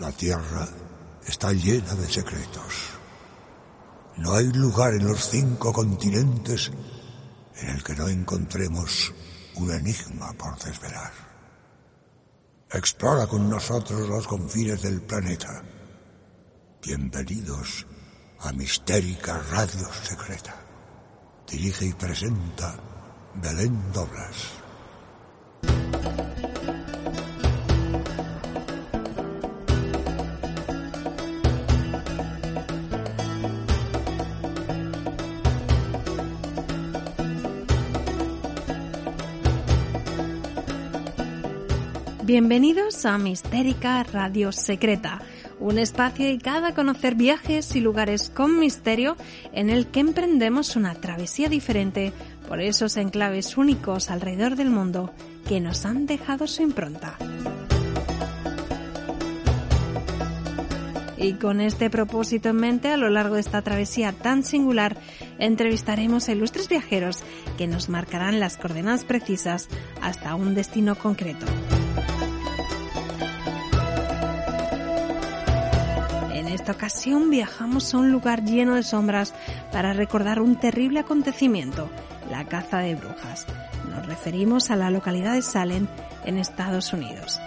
La Tierra está llena de secretos. No hay lugar en los cinco continentes en el que no encontremos un enigma por desvelar. Explora con nosotros los confines del planeta. Bienvenidos a Mistérica Radio Secreta. Dirige y presenta Belén Doblas. Bienvenidos a Mistérica Radio Secreta, un espacio dedicado a conocer viajes y lugares con misterio en el que emprendemos una travesía diferente por esos enclaves únicos alrededor del mundo que nos han dejado su impronta. Y con este propósito en mente, a lo largo de esta travesía tan singular, entrevistaremos a ilustres viajeros que nos marcarán las coordenadas precisas hasta un destino concreto. Esta ocasión viajamos a un lugar lleno de sombras para recordar un terrible acontecimiento, la caza de brujas. Nos referimos a la localidad de Salem, en Estados Unidos.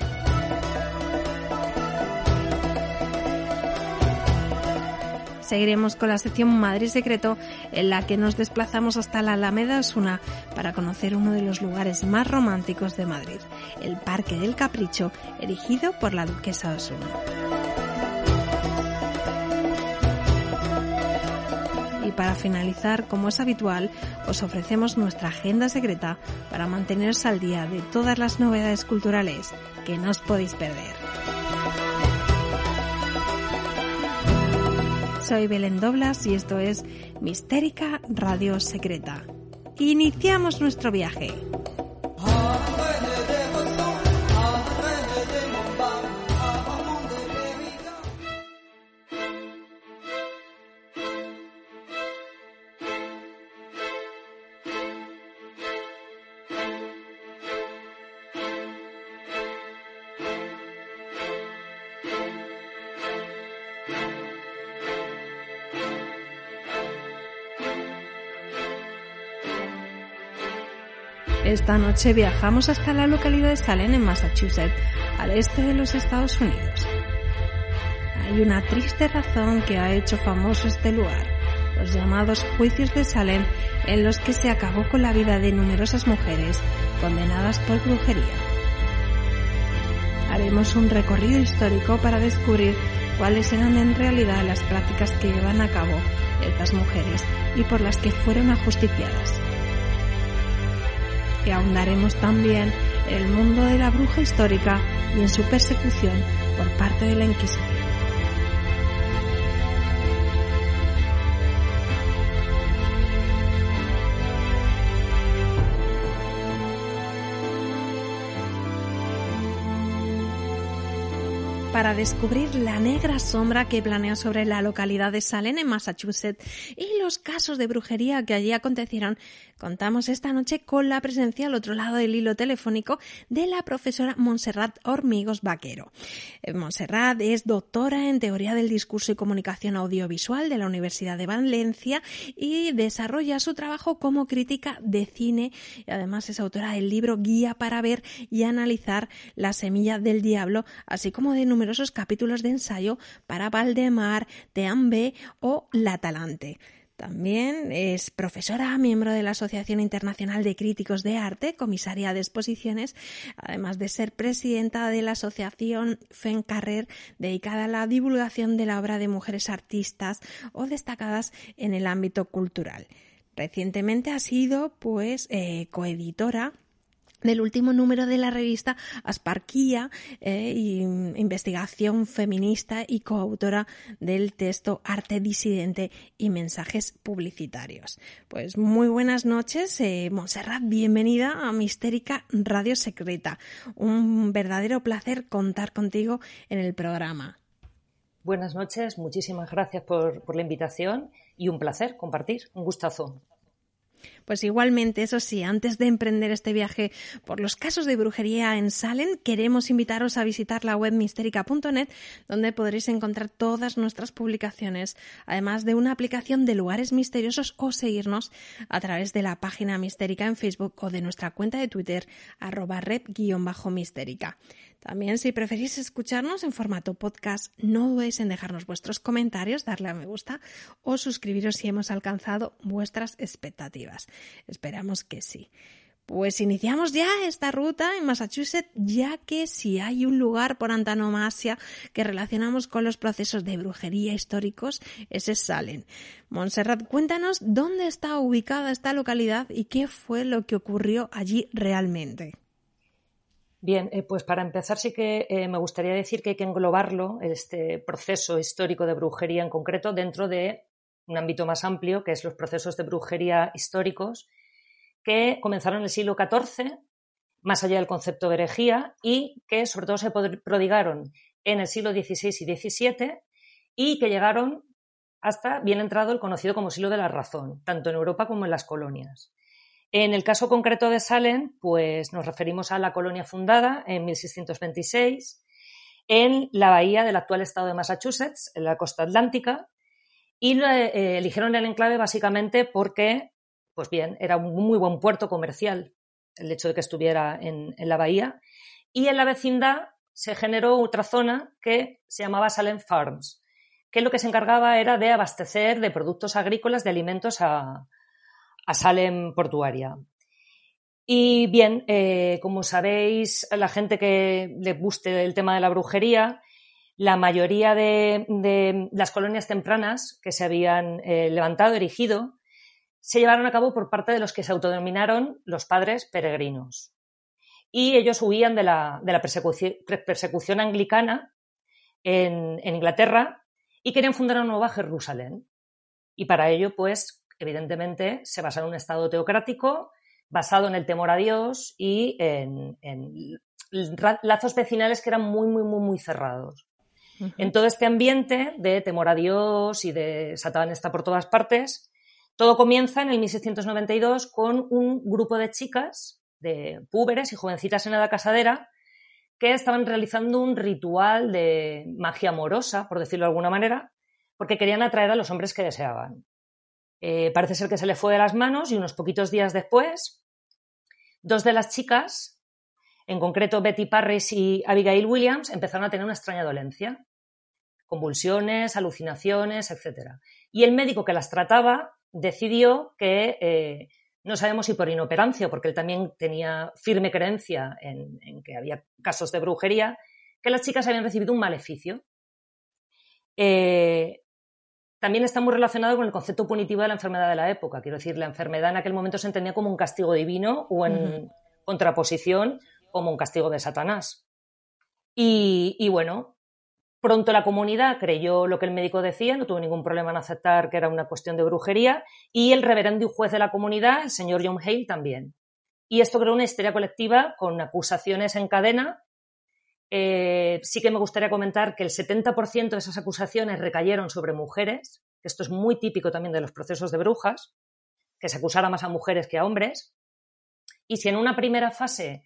Seguiremos con la sección Madrid Secreto, en la que nos desplazamos hasta la Alameda Osuna para conocer uno de los lugares más románticos de Madrid, el Parque del Capricho, erigido por la Duquesa de Osuna. para finalizar, como es habitual, os ofrecemos nuestra agenda secreta para manteneros al día de todas las novedades culturales que no os podéis perder. Soy Belén Doblas y esto es Mistérica Radio Secreta. Iniciamos nuestro viaje. Esta noche viajamos hasta la localidad de Salem, en Massachusetts, al este de los Estados Unidos. Hay una triste razón que ha hecho famoso este lugar, los llamados juicios de Salem, en los que se acabó con la vida de numerosas mujeres condenadas por brujería. Haremos un recorrido histórico para descubrir cuáles eran en realidad las prácticas que llevan a cabo estas mujeres y por las que fueron ajusticiadas que ahondaremos también en el mundo de la bruja histórica y en su persecución por parte de la Inquisición. para descubrir la negra sombra que planea sobre la localidad de Salem en Massachusetts y los casos de brujería que allí acontecieron, contamos esta noche con la presencia al otro lado del hilo telefónico de la profesora Montserrat Hormigos Vaquero. Eh, Montserrat es doctora en teoría del discurso y comunicación audiovisual de la Universidad de Valencia y desarrolla su trabajo como crítica de cine y además es autora del libro Guía para ver y analizar la semilla del diablo, así como de numerosos capítulos de ensayo para Valdemar, Teambe o La Talante. También es profesora, miembro de la Asociación Internacional de Críticos de Arte, de exposiciones, además de ser presidenta de la Asociación FENCARRER, dedicada a la divulgación de la obra de mujeres artistas o destacadas en el ámbito cultural. Recientemente ha sido, pues, eh, coeditora del último número de la revista Asparquía, eh, investigación feminista y coautora del texto Arte disidente y mensajes publicitarios. Pues muy buenas noches, eh, Montserrat, bienvenida a Mistérica Radio Secreta. Un verdadero placer contar contigo en el programa. Buenas noches, muchísimas gracias por, por la invitación y un placer compartir, un gustazo. Pues igualmente, eso sí, antes de emprender este viaje por los casos de brujería en Salem, queremos invitaros a visitar la web mistérica.net, donde podréis encontrar todas nuestras publicaciones, además de una aplicación de lugares misteriosos o seguirnos a través de la página mistérica en Facebook o de nuestra cuenta de Twitter, arroba red-mistérica. También, si preferís escucharnos en formato podcast, no dudéis en dejarnos vuestros comentarios, darle a me gusta o suscribiros si hemos alcanzado vuestras expectativas. Esperamos que sí. Pues iniciamos ya esta ruta en Massachusetts, ya que si hay un lugar por antonomasia que relacionamos con los procesos de brujería históricos, ese Salem. Montserrat, cuéntanos dónde está ubicada esta localidad y qué fue lo que ocurrió allí realmente. Bien, eh, pues para empezar sí que eh, me gustaría decir que hay que englobarlo, este proceso histórico de brujería en concreto, dentro de un ámbito más amplio, que es los procesos de brujería históricos, que comenzaron en el siglo XIV, más allá del concepto de herejía, y que sobre todo se prodigaron en el siglo XVI y XVII, y que llegaron hasta bien entrado el conocido como siglo de la razón, tanto en Europa como en las colonias. En el caso concreto de Salem, pues nos referimos a la colonia fundada en 1626 en la bahía del actual estado de Massachusetts, en la costa atlántica, y eh, eligieron el enclave básicamente porque, pues bien, era un muy buen puerto comercial el hecho de que estuviera en, en la bahía, y en la vecindad se generó otra zona que se llamaba Salem Farms, que lo que se encargaba era de abastecer de productos agrícolas, de alimentos a, a Salem portuaria. Y bien, eh, como sabéis, la gente que le guste el tema de la brujería, la mayoría de, las colonias tempranas que se habían eh, levantado, erigido, se llevaron a cabo por parte de los que se autodenominaron los padres peregrinos. Y ellos huían de la, persecución, anglicana en, en Inglaterra y querían fundar una nueva Jerusalén. Y para ello, pues, evidentemente, se basa en un Estado teocrático basado en el temor a Dios y en, lazos vecinales que eran muy, muy, muy, muy cerrados. En todo este ambiente de temor a Dios y de Satán está por todas partes, todo comienza en el 1692 con un grupo de chicas, de púberes y jovencitas en edad casadera, que estaban realizando un ritual de magia amorosa, por decirlo de alguna manera, porque querían atraer a los hombres que deseaban. Eh, parece ser que se le fue de las manos y unos poquitos días después, dos de las chicas, en concreto Betty Parris y Abigail Williams, empezaron a tener una extraña dolencia, convulsiones, alucinaciones, etc. Y el médico que las trataba decidió que, eh, no sabemos si por inoperancia, porque él también tenía firme creencia en, que había casos de brujería, que las chicas habían recibido un maleficio. Eh, también está muy relacionado con el concepto punitivo de la enfermedad de la época. Quiero decir, la enfermedad en aquel momento se entendía como un castigo divino o en contraposición como un castigo de Satanás. Y, bueno, pronto la comunidad creyó lo que el médico decía, no tuvo ningún problema en aceptar que era una cuestión de brujería, y el reverendo y juez de la comunidad, el señor John Hale, también. Y esto creó una histeria colectiva con acusaciones en cadena eh, sí que me gustaría comentar que el 70% de esas acusaciones recayeron sobre mujeres, que esto es muy típico también de los procesos de brujas, que se acusara más a mujeres que a hombres. Y si en una primera fase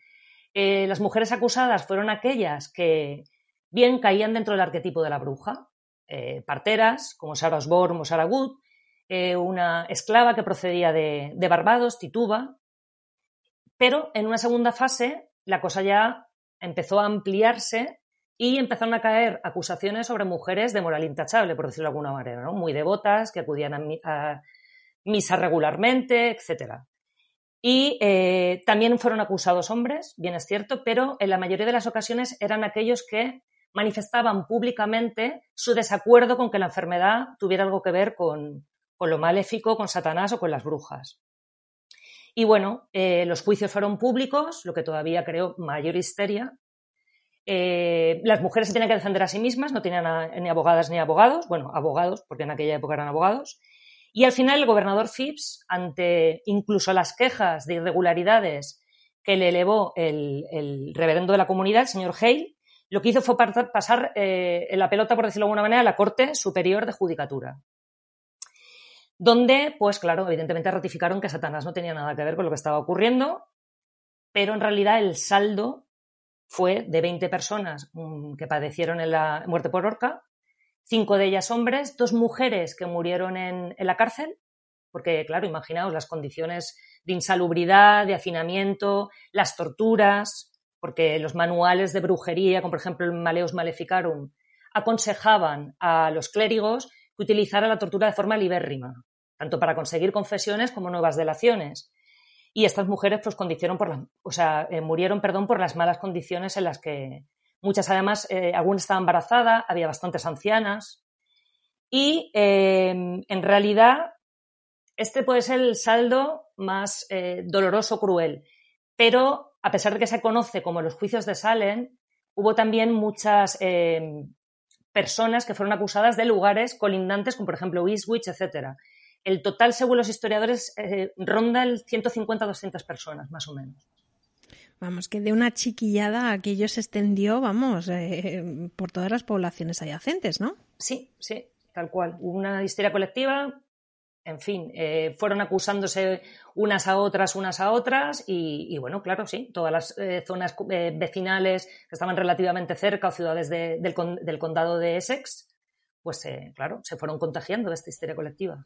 eh, las mujeres acusadas fueron aquellas que bien caían dentro del arquetipo de la bruja, eh, parteras como Sarah Osborne o Sarah Wood, una esclava que procedía de, de Barbados, Tituba, pero en una segunda fase la cosa ya empezó a ampliarse y empezaron a caer acusaciones sobre mujeres de moral intachable, por decirlo de alguna manera, ¿no? muy devotas, que acudían a, misa regularmente, etc. Y eh, también fueron acusados hombres, bien es cierto, pero en la mayoría de las ocasiones eran aquellos que manifestaban públicamente su desacuerdo con que la enfermedad tuviera algo que ver con, con lo maléfico, con Satanás o con las brujas. Y bueno, eh, los juicios fueron públicos, lo que todavía creó mayor histeria. Eh, las mujeres se tenían que defender a sí mismas, no tenían ni abogadas ni abogados, bueno, abogados, porque en aquella época eran abogados. Y al final el gobernador Phipps, ante incluso las quejas de irregularidades que le elevó el, reverendo de la comunidad, el señor Hale, lo que hizo fue pasar eh, la pelota, por decirlo de alguna manera, a la Corte Superior de Judicatura. donde, pues claro, evidentemente ratificaron que Satanás no tenía nada que ver con lo que estaba ocurriendo, pero en realidad el saldo fue de 20 personas que padecieron en la muerte por horca, cinco de ellas hombres, dos mujeres que murieron en, en la cárcel, porque claro, imaginaos las condiciones de insalubridad, de hacinamiento, las torturas, porque los manuales de brujería, como por ejemplo el Maleus Maleficarum, aconsejaban a los clérigos que utilizaran la tortura de forma libérrima, tanto para conseguir confesiones como nuevas delaciones. Y estas mujeres pues, condicionaron por o sea, eh, murieron perdón, por las malas condiciones en las que muchas además, eh, algunas estaban embarazadas, había bastantes ancianas. Y em, en realidad este puede ser el saldo más eh, doloroso, cruel. Pero a pesar de que se conoce como los juicios de Salem, hubo también muchas em, personas que fueron acusadas de lugares colindantes, como por ejemplo Eastwich, etc. El total, según los historiadores, eh, ronda el 150-200 personas, más o menos. Vamos, que de una chiquillada aquello se extendió, vamos, eh, por todas las poblaciones adyacentes, ¿no? Sí, sí, tal cual. Hubo una histeria colectiva en fin, eh, fueron acusándose unas a otras, unas a otras, y, bueno, claro, sí, todas las eh, zonas eh, vecinales que estaban relativamente cerca o ciudades del, condado de Essex, pues claro, se fueron contagiando de esta histeria colectiva.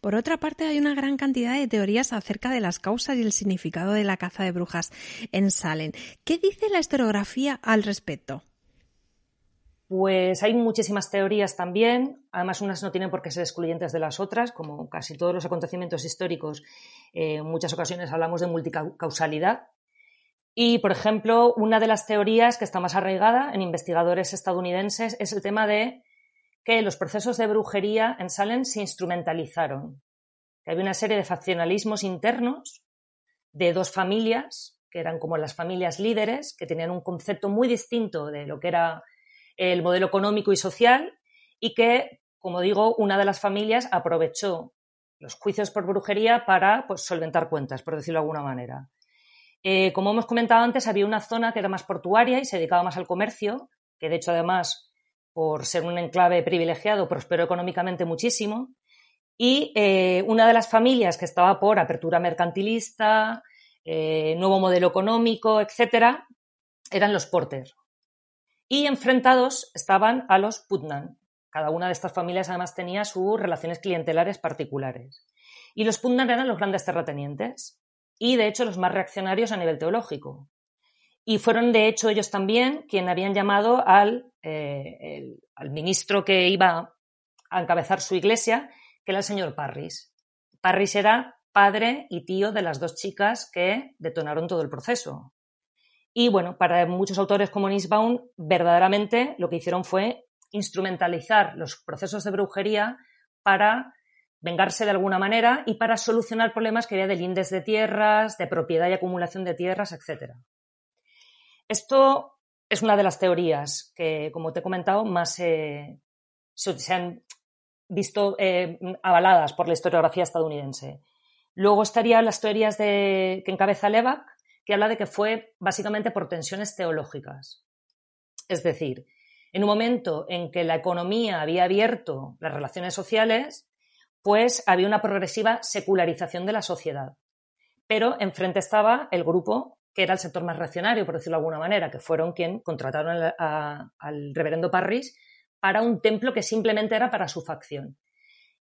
Por otra parte, hay una gran cantidad de teorías acerca de las causas y el significado de la caza de brujas en Salem. ¿Qué dice la historiografía al respecto? Pues hay muchísimas teorías también, además unas no tienen por qué ser excluyentes de las otras, como casi todos los acontecimientos históricos, eh, en muchas ocasiones hablamos de multicausalidad. Y, por ejemplo, una de las teorías que está más arraigada en investigadores estadounidenses es el tema de que los procesos de brujería en Salem se instrumentalizaron, que había una serie de faccionalismos internos de dos familias, que eran como las familias líderes, que tenían un concepto muy distinto de lo que era el modelo económico y social y que, como digo, una de las familias aprovechó los juicios por brujería para pues, solventar cuentas, por decirlo de alguna manera. Eh, como hemos comentado antes, había una zona que era más portuaria y se dedicaba más al comercio, que de hecho además, por ser un enclave privilegiado, prosperó económicamente muchísimo. Y eh, una de las familias que estaba por apertura mercantilista, eh, nuevo modelo económico, etcétera, eran los Porter, y enfrentados estaban a los Putnam. Cada una de estas familias además tenía sus relaciones clientelares particulares. Y los Putnam eran los grandes terratenientes y de hecho los más reaccionarios a nivel teológico. Y fueron de hecho ellos también quienes habían llamado al, eh, al ministro que iba a encabezar su iglesia, que era el señor Parris. Parris era padre y tío de las dos chicas que detonaron todo el proceso. Y bueno, para muchos autores como Nisbaum, verdaderamente lo que hicieron fue instrumentalizar los procesos de brujería para vengarse de alguna manera y para solucionar problemas que había de lindes de tierras, de propiedad y acumulación de tierras, etc. Esto es una de las teorías que, como te he comentado, más se han visto eh, avaladas por la historiografía estadounidense. Luego estarían las teorías de, que encabeza Levac, que habla de que fue básicamente por tensiones teológicas. Es decir, en un momento en que la economía había abierto las relaciones sociales, pues había una progresiva secularización de la sociedad. Pero enfrente estaba el grupo que era el sector más reaccionario, por decirlo de alguna manera, que fueron quien contrataron al reverendo Parris para un templo que simplemente era para su facción.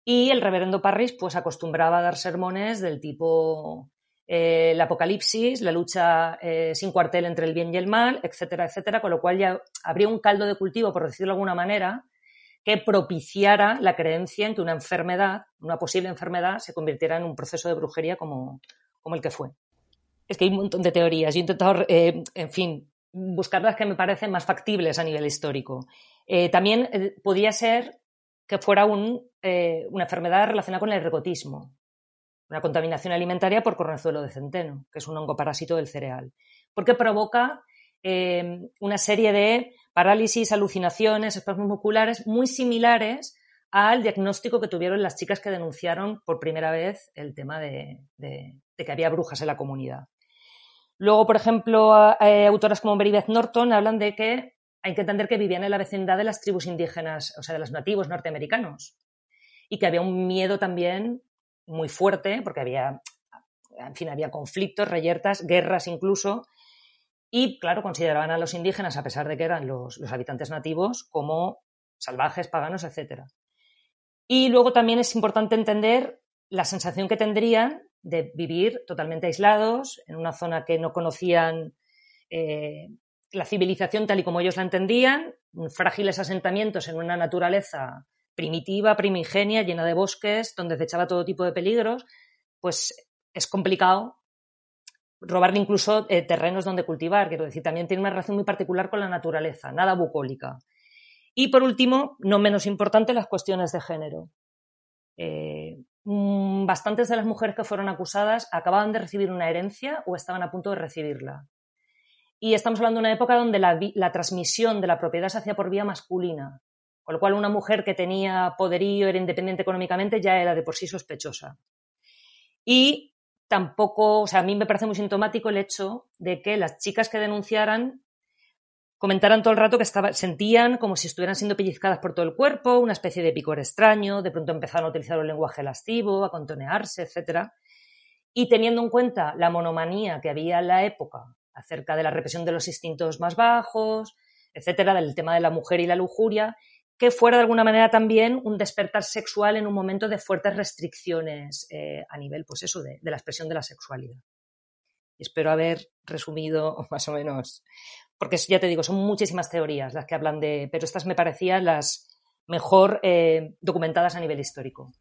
Y el reverendo Parris pues acostumbraba a dar sermones del tipo eh, el apocalipsis, la lucha eh, sin cuartel entre el bien y el mal, etcétera, etcétera, con lo cual ya habría un caldo de cultivo, por decirlo de alguna manera, que propiciara la creencia en que una enfermedad, una posible enfermedad, se convirtiera en un proceso de brujería como, el que fue. Es que hay un montón de teorías. Yo he intentado, eh, en fin, buscar las que me parecen más factibles a nivel histórico. también podía ser que fuera una enfermedad relacionada con el ergotismo, una contaminación alimentaria por cornezuelo de centeno, que es un hongo parásito del cereal, porque provoca eh, una serie de parálisis, alucinaciones, espasmos musculares muy similares al diagnóstico que tuvieron las chicas que denunciaron por primera vez el tema de, que había brujas en la comunidad. Luego, por ejemplo, eh, autoras como Mary Beth Norton hablan de que hay que entender que vivían en la vecindad de las tribus indígenas, o sea, de los nativos norteamericanos, y que había un miedo también muy fuerte, porque había, en fin, había conflictos, reyertas, guerras incluso, y claro, consideraban a los indígenas, a pesar de que eran los, los habitantes nativos, como salvajes, paganos, etc. Y luego también es importante entender la sensación que tendrían de vivir totalmente aislados, en una zona que no conocían eh, la civilización tal y como ellos la entendían, frágiles asentamientos en una naturaleza primitiva, primigenia, llena de bosques, donde se echaba todo tipo de peligros, pues es complicado robarle incluso eh, terrenos donde cultivar, quiero decir, también tiene una relación muy particular con la naturaleza, nada bucólica. Y por último, no menos importante, las cuestiones de género. Eh, mm, bastantes de las mujeres que fueron acusadas acababan de recibir una herencia o estaban a punto de recibirla. Y estamos hablando de una época donde la transmisión de la propiedad se hacía por vía masculina, con lo cual una mujer que tenía poderío, era independiente económicamente, ya era de por sí sospechosa. Y tampoco, o sea, a mí me parece muy sintomático el hecho de que las chicas que denunciaran comentaran todo el rato que sentían como si estuvieran siendo pellizcadas por todo el cuerpo, una especie de picor extraño, de pronto empezaron a utilizar el lenguaje lascivo, a contonearse, etc. Y teniendo en cuenta la monomanía que había en la época acerca de la represión de los instintos más bajos, etcétera, del tema de la mujer y la lujuria, que fuera de alguna manera también un despertar sexual en un momento de fuertes restricciones eh, a nivel, pues eso, de, la expresión de la sexualidad. Espero haber resumido más o menos porque ya te digo, son muchísimas teorías las que hablan de, pero estas me parecían las mejor eh, documentadas a nivel histórico.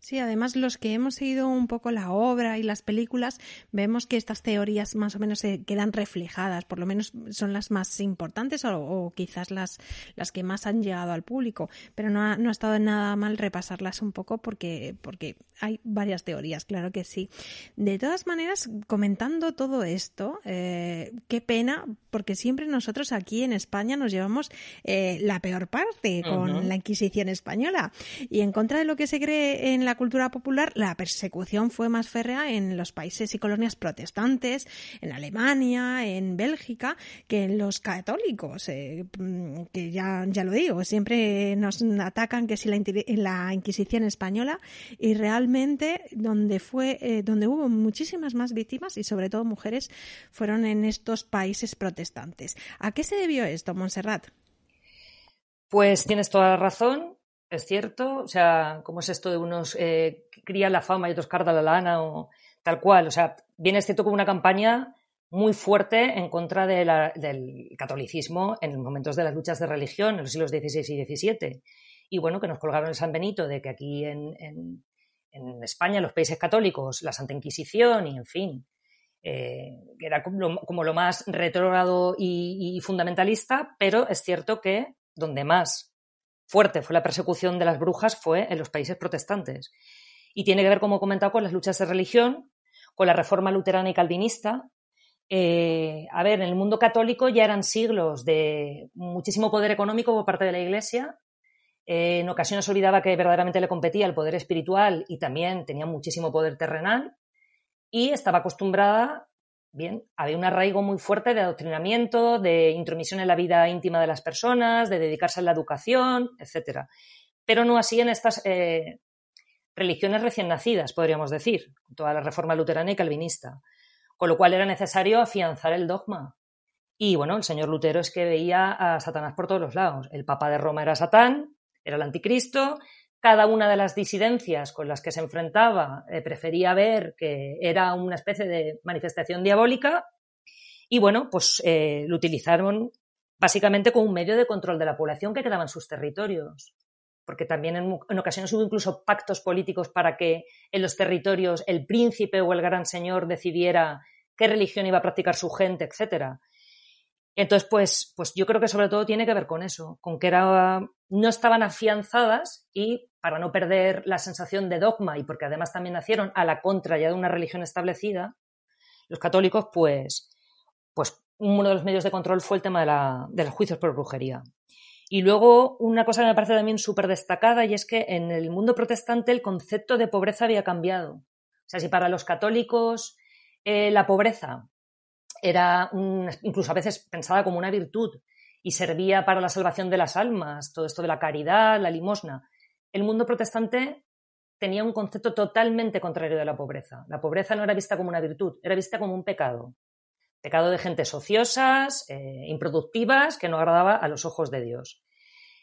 Sí, además los que hemos seguido un poco la obra y las películas, vemos que estas teorías más o menos se quedan reflejadas, por lo menos son las más importantes o, quizás las, las que más han llegado al público, pero no ha, no ha estado nada mal repasarlas un poco porque, porque hay varias teorías, claro que sí. De todas maneras, comentando todo esto, eh, qué pena, porque siempre nosotros aquí en España nos llevamos eh, la peor parte con la Inquisición española. Y en contra de lo que se cree en la cultura popular, la persecución fue más férrea en los países y colonias protestantes, en Alemania, en Bélgica, que en los católicos, eh, mm, que ya, ya lo digo, siempre nos atacan que si la, la Inquisición española y realmente donde fue, eh, donde hubo muchísimas más víctimas y sobre todo mujeres fueron en estos países protestantes. ¿A qué se debió esto, Montserrat? Pues tienes toda la razón es cierto, o sea, ¿cómo es esto de unos eh, crían la fama y otros cardan la lana o tal cual? O sea, viene cierto como una campaña muy fuerte en contra del catolicismo en los momentos de las luchas de religión en los siglos XVI y XVII. Y bueno, que nos colgaron el San Benito de que aquí en, en, España, en los países católicos, la Santa Inquisición y en fin, eh, era como lo, más retrógrado y fundamentalista, pero es cierto que donde más fuerte fue la persecución de las brujas fue en los países protestantes. Y tiene que ver, como he comentado, con las luchas de religión, con la reforma luterana y calvinista. Eh, a ver, en el mundo católico ya eran siglos de muchísimo poder económico por parte de la Iglesia. Eh, en ocasiones olvidaba que verdaderamente le competía el poder espiritual y también tenía muchísimo poder terrenal. Y estaba acostumbrada Había un arraigo muy fuerte de adoctrinamiento, de intromisión en la vida íntima de las personas, de dedicarse a la educación, etc. Pero no así en estas eh, religiones recién nacidas, podríamos decir, toda la reforma luterana y calvinista. Con lo cual era necesario afianzar el dogma. Y bueno, el señor Lutero es que veía a Satanás por todos los lados. El Papa de Roma era Satán, era el anticristo, cada una de las disidencias con las que se enfrentaba eh, prefería ver que era una especie de manifestación diabólica y bueno, pues eh, lo utilizaron básicamente como un medio de control de la población que quedaba en sus territorios. Porque también en, en ocasiones hubo incluso pactos políticos para que en los territorios el príncipe o el gran señor decidiera qué religión iba a practicar su gente, etcétera. Entonces, pues, pues yo creo que sobre todo tiene que ver con eso, con que era, no estaban afianzadas y para no perder la sensación de dogma y porque además también nacieron a la contra ya de una religión establecida, los católicos, pues, pues uno de los medios de control fue el tema de, la, de los juicios por brujería. Y luego una cosa que me parece también súper destacada y es que en el mundo protestante el concepto de pobreza había cambiado. O sea, si para los católicos eh, la pobreza era incluso a veces pensada como una virtud y servía para la salvación de las almas, todo esto de la caridad, la limosna. El mundo protestante tenía un concepto totalmente contrario de la pobreza. La pobreza no era vista como una virtud, era vista como un pecado. Pecado de gente ociosas, eh, improductivas, que no agradaba a los ojos de Dios.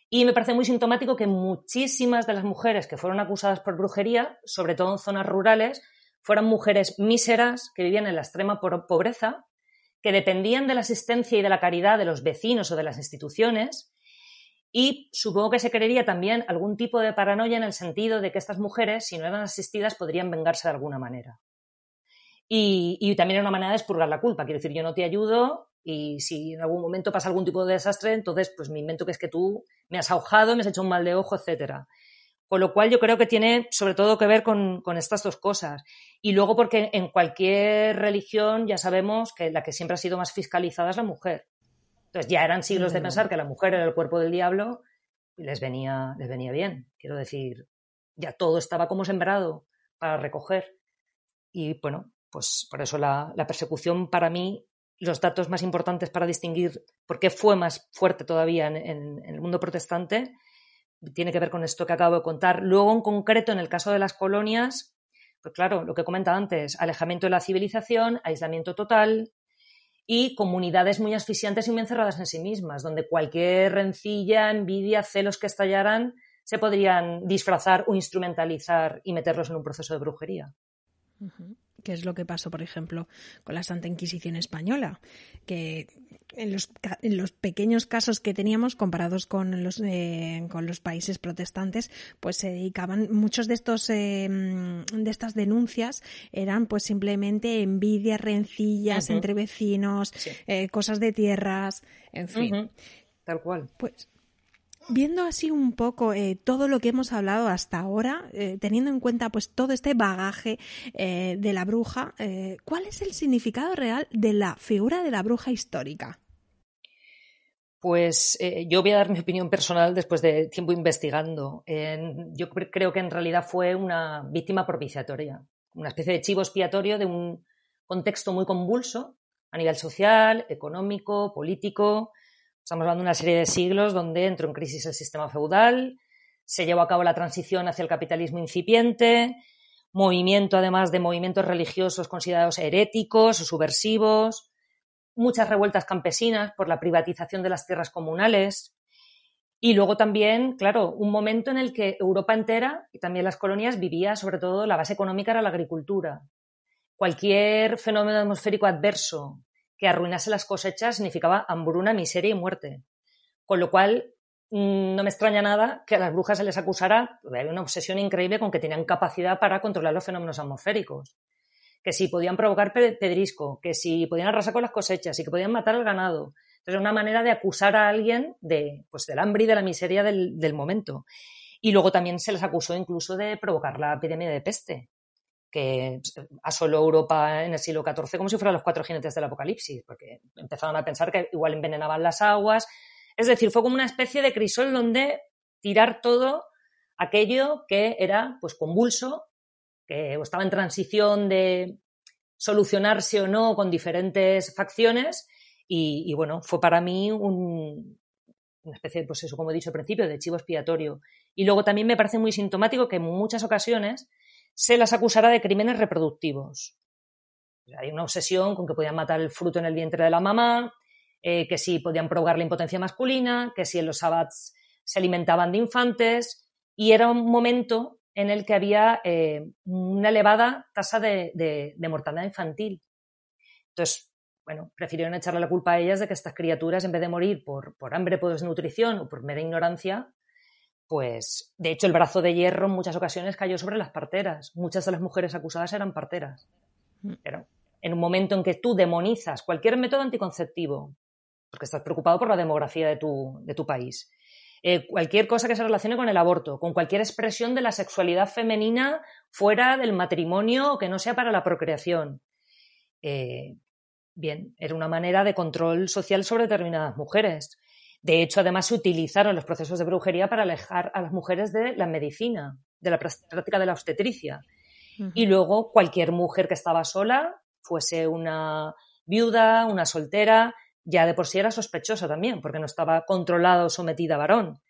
Y me parece muy sintomático que muchísimas de las mujeres que fueron acusadas por brujería, sobre todo en zonas rurales, fueran mujeres míseras que vivían en la extrema pobreza, que dependían de la asistencia y de la caridad de los vecinos o de las instituciones. Y supongo que se creería también algún tipo de paranoia en el sentido de que estas mujeres, si no eran asistidas, podrían vengarse de alguna manera. Y, y también era una manera de expurgar la culpa. Quiero decir, yo no te ayudo, y si en algún momento pasa algún tipo de desastre, entonces pues me invento que es que tú me has ahogado, me has hecho un mal de ojo, etcétera. Con lo cual yo creo que tiene sobre todo que ver con, estas dos cosas. Y luego porque en cualquier religión ya sabemos que la que siempre ha sido más fiscalizada es la mujer. Entonces ya eran siglos de pensar que la mujer era el cuerpo del diablo y les venía, les venía bien. Quiero decir, ya todo estaba como sembrado para recoger. Y bueno, pues por eso la, la persecución para mí los datos más importantes para distinguir por qué fue más fuerte todavía en, el mundo protestante tiene que ver con esto que acabo de contar. Luego, en concreto, en el caso de las colonias, pues claro, lo que comentaba antes, alejamiento de la civilización, aislamiento total y comunidades muy asfixiantes y muy encerradas en sí mismas, donde cualquier rencilla, envidia, celos que estallaran se podrían disfrazar o instrumentalizar y meterlos en un proceso de brujería. Que es lo que pasó, por ejemplo, con la Santa Inquisición española, que en los, en los pequeños casos que teníamos comparados con los, eh, con los países protestantes, pues se dedicaban, muchos de estos, eh, de estas denuncias eran pues simplemente envidias, rencillas entre vecinos, eh, cosas de tierras, en fin. Tal cual. Pues Viendo así un poco eh, todo lo que hemos hablado hasta ahora, eh, teniendo en cuenta pues todo este bagaje eh, de la bruja, ¿cuál es el significado real de la figura de la bruja histórica? Pues yo voy a dar mi opinión personal después de tiempo investigando. yo creo que en realidad fue una víctima propiciatoria, una especie de chivo expiatorio de un contexto muy convulso a nivel social, económico, político, Estamos hablando de una serie de siglos donde entró en crisis el sistema feudal, se llevó a cabo la transición hacia el capitalismo incipiente, movimiento además de movimientos religiosos considerados heréticos o subversivos, muchas revueltas campesinas por la privatización de las tierras comunales y luego también, claro, un momento en el que Europa entera y también las colonias vivía sobre todo la base económica era la agricultura. Cualquier fenómeno atmosférico adverso que arruinase las cosechas significaba hambruna, miseria y muerte. Con lo cual, mm, no me extraña nada que a las brujas se les acusara, había una obsesión increíble con que tenían capacidad para controlar los fenómenos atmosféricos. Que si podían provocar pedrisco, que si podían arrasar con las cosechas y que podían matar al ganado. Entonces, una manera de acusar a alguien de, pues, del hambre y de la miseria del, momento. Y luego también se les acusó incluso de provocar la epidemia de peste que asoló Europa en el siglo XIV como si fueran los cuatro jinetes del apocalipsis, porque empezaron a pensar que igual envenenaban las aguas. Es decir, fue como una especie de crisol donde tirar todo aquello que era pues convulso, estaba en transición de solucionarse o no con diferentes facciones y, bueno, fue para mí un, una especie de, pues eso, como he dicho al principio, de chivo expiatorio. Y luego también me parece muy sintomático que en muchas ocasiones se las acusará de crímenes reproductivos. Hay una obsesión con que podían matar el fruto en el vientre de la mamá, eh, que si podían provocar la impotencia masculina, que si en los sabbats se alimentaban de infantes, y era un momento en el que había eh, una elevada tasa de, mortalidad infantil. Entonces, bueno, prefirieron echarle la culpa a ellas de que estas criaturas, en vez de morir por, por hambre, por desnutrición o por mera ignorancia, pues de hecho el brazo de hierro en muchas ocasiones cayó sobre las parteras. Muchas de las mujeres acusadas eran parteras. Mm. Pero en un momento en que tú demonizas cualquier método anticonceptivo, porque estás preocupado por la demografía de tu, de tu país, eh, cualquier cosa que se relacione con el aborto, con cualquier expresión de la sexualidad femenina fuera del matrimonio o que no sea para la procreación. Eh, bien, era una manera de control social sobre determinadas mujeres. De hecho, además se utilizaron los procesos de brujería para alejar a las mujeres de la medicina, de la práctica de la obstetricia. Y luego cualquier mujer que estaba sola, fuese una viuda, una soltera, ya de por sí era sospechosa también, porque no estaba controlada o sometida a varón.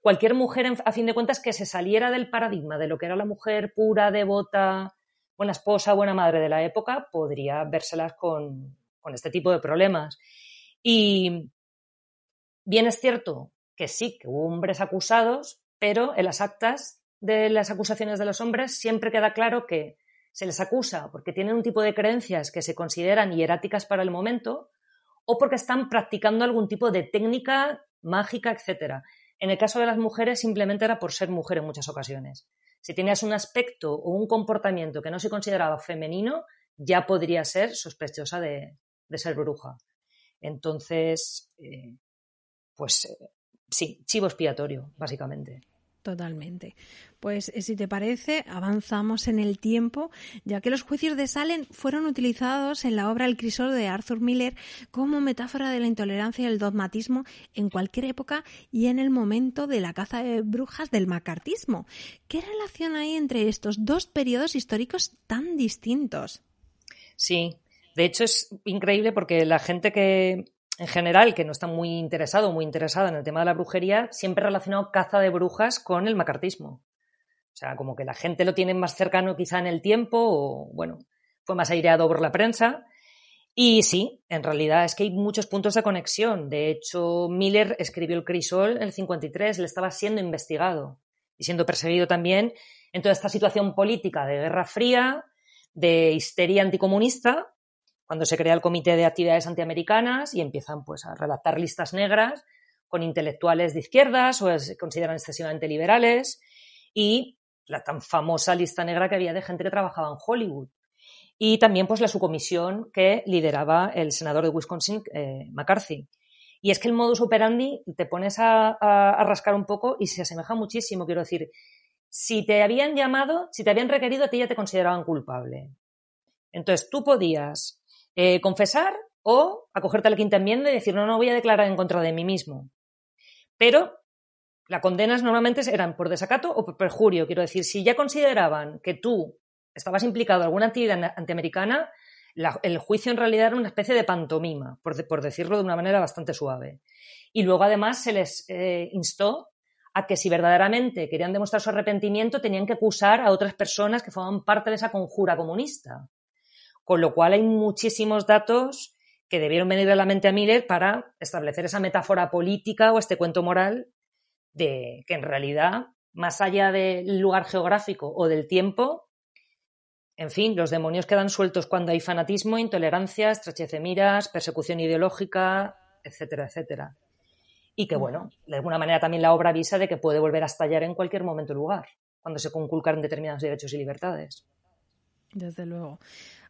cualquier mujer, a fin de cuentas, que se saliera del paradigma de lo que era la mujer pura, devota, buena esposa, buena madre de la época, podría vérselas con, con este tipo de problemas. Y bien es cierto que sí, que hubo hombres acusados, pero en las actas de las acusaciones de los hombres siempre queda claro que se les acusa porque tienen un tipo de creencias que se consideran hieráticas para el momento o porque están practicando algún tipo de técnica mágica, etc. En el caso de las mujeres simplemente era por ser mujer en muchas ocasiones. Si tenías un aspecto o un comportamiento que no se consideraba femenino, ya podría ser sospechosa de, ser bruja. Entonces, eh, pues eh, sí, chivo expiatorio, básicamente. Totalmente. Pues eh, si te parece, avanzamos en el tiempo, ya que los juicios de Salem fueron utilizados en la obra El crisol de Arthur Miller como metáfora de la intolerancia y el dogmatismo en cualquier época y en el momento de la caza de brujas del macartismo. ¿Qué relación hay entre estos dos periodos históricos tan distintos? Sí, de hecho es increíble porque la gente que en general, que no está muy interesado o muy interesada en el tema de la brujería, siempre relacionado caza de brujas con el macartismo. O sea, como que la gente lo tiene más cercano quizá en el tiempo o, bueno, fue más aireado por la prensa. Y sí, en realidad es que hay muchos puntos de conexión. De hecho, Miller escribió El Crisol en el 53, le estaba siendo investigado y siendo perseguido también en toda esta situación política de Guerra Fría, de histeria anticomunista, cuando se crea el Comité de Actividades Antiamericanas y empiezan pues, a redactar listas negras con intelectuales de izquierdas o se consideran excesivamente liberales y la tan famosa lista negra que había de gente que trabajaba en Hollywood. Y también pues la subcomisión que lideraba el senador de Wisconsin, eh, McCarthy. Y es que el modus operandi te pones a, a, rascar un poco y se asemeja muchísimo. Quiero decir, si te habían llamado, si te habían requerido, a ti ya te consideraban culpable. Entonces tú podías eh, confesar o acogerte a la quinta enmienda y decir, no, no voy a declarar en contra de mí mismo. Pero las condenas normalmente eran por desacato o por perjurio. Quiero decir, si ya consideraban que tú estabas implicado en alguna actividad antiamericana, el juicio en realidad era una especie de pantomima, por, decirlo de una manera bastante suave. Y luego además se les eh, instó a que si verdaderamente querían demostrar su arrepentimiento tenían que acusar a otras personas que formaban parte de esa conjura comunista. Con lo cual hay muchísimos datos que debieron venir a la mente a Miller para establecer esa metáfora política o este cuento moral de que en realidad, más allá del lugar geográfico o del tiempo, en fin, los demonios quedan sueltos cuando hay fanatismo, intolerancia, estrechez de miras, persecución ideológica, etcétera, etcétera. Y que, bueno, de alguna manera también la obra avisa de que puede volver a estallar en cualquier momento y lugar, cuando se conculcan determinados derechos y libertades. Desde luego.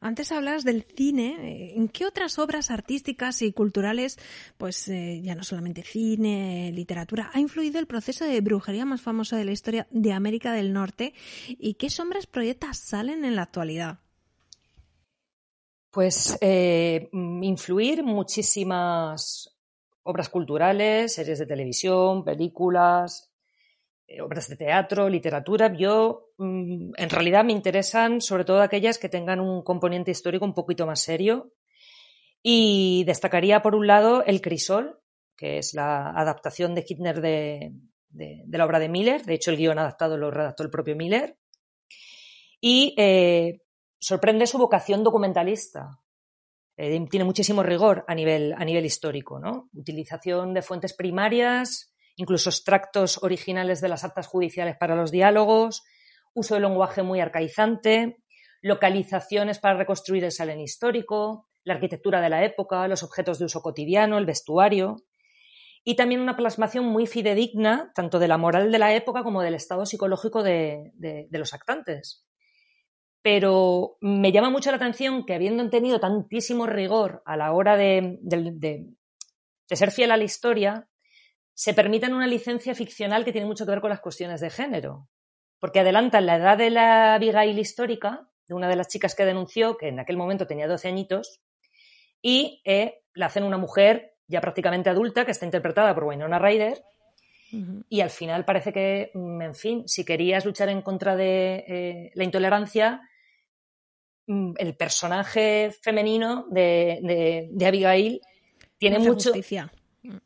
Antes hablas del cine. Eh, ¿En qué otras obras artísticas y culturales, pues eh, ya no solamente cine, literatura, ha influido el proceso de brujería más famoso de la historia de América del Norte? ¿Y qué sombras proyectas salen en la actualidad? Pues eh, influir muchísimas obras culturales, series de televisión, películas, obras de teatro, literatura. Yo, mm, en realidad, me interesan sobre todo aquellas que tengan un componente histórico un poquito más serio. Y destacaría, por un lado, El Crisol, que es la adaptación de Hitler de, la obra de Miller. De hecho, el guion adaptado lo redactó el propio Miller. Y eh, sorprende su vocación documentalista. Eh, tiene muchísimo rigor a nivel, a nivel histórico, ¿no? Utilización de fuentes primarias, incluso extractos originales de las actas judiciales para los diálogos, uso de lenguaje muy arcaizante, localizaciones para reconstruir el Salén histórico, la arquitectura de la época, los objetos de uso cotidiano, el vestuario, y también una plasmación muy fidedigna tanto de la moral de la época como del estado psicológico de, los actantes. Pero me llama mucho la atención que habiendo tenido tantísimo rigor a la hora de ser fiel a la historia, se permitan una licencia ficcional que tiene mucho que ver con las cuestiones de género. Porque adelantan la edad de la Abigail histórica, de una de las chicas que denunció, que en aquel momento tenía 12 añitos, y eh, la hacen una mujer ya prácticamente adulta, que está interpretada por Winona Ryder, y al final parece que, mm, en fin, si querías luchar en contra de eh, la intolerancia, mm, el personaje femenino de, Abigail tiene mucho,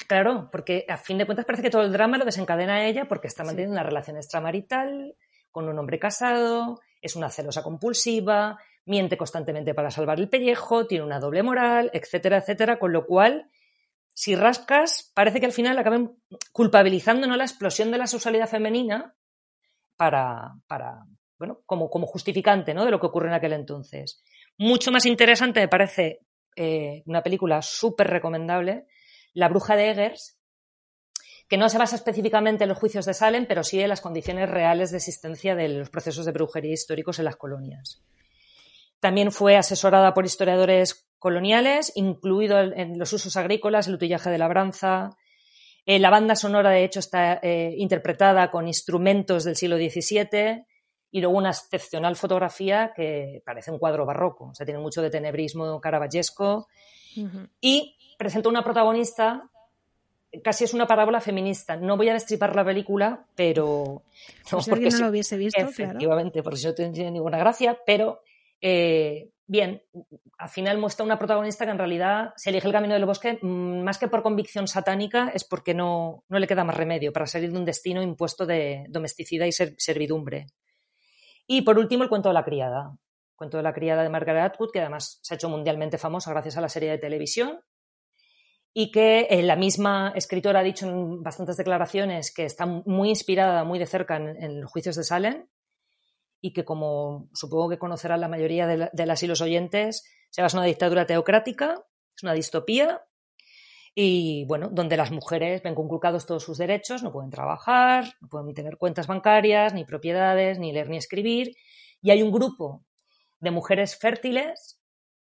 Claro, porque a fin de cuentas parece que todo el drama lo desencadena ella porque está manteniendo una relación extramarital con un hombre casado, es una celosa compulsiva, miente constantemente para salvar el pellejo, tiene una doble moral, etcétera, etcétera, con lo cual, si rascas, parece que al final acaben culpabilizando la explosión de la sexualidad femenina para, para bueno, como, como justificante ¿no? de lo que ocurre en aquel entonces. Mucho más interesante me parece eh, una película súper recomendable, La bruja de Eggers, que no se basa específicamente en los juicios de Salem, pero sí en las condiciones reales de existencia de los procesos de brujería históricos en las colonias. También fue asesorada por historiadores coloniales, incluido en los usos agrícolas, el utillaje de labranza. Eh, la banda sonora, de hecho, está eh, interpretada con instrumentos del siglo XVII y luego una excepcional fotografía que parece un cuadro barroco, o sea, tiene mucho de tenebrismo caravallesco y presenta una protagonista casi es una parábola feminista. No voy a destripar la película, pero... No, si porque no lo hubiese visto, Efectivamente, porque no tiene ninguna gracia, pero eh, bien, al final muestra una protagonista que en realidad se elige el camino del bosque mm, más que por convicción satánica, es porque no, no le queda más remedio para salir de un destino impuesto de domesticidad y servidumbre. Y por último, el cuento de la criada. Cuento de la criada de Margaret Atwood, que además se ha hecho mundialmente famosa gracias a la serie de televisión y que eh, la misma escritora ha dicho en bastantes declaraciones que está muy inspirada muy de cerca en, los juicios de Salem y que, como supongo que conocerán la mayoría de, las y los oyentes, se basa en una dictadura teocrática, es una distopía y bueno, donde las mujeres ven conculcados todos sus derechos, no pueden trabajar, no pueden tener cuentas bancarias, ni propiedades, ni leer ni escribir. Y hay un grupo de mujeres fértiles,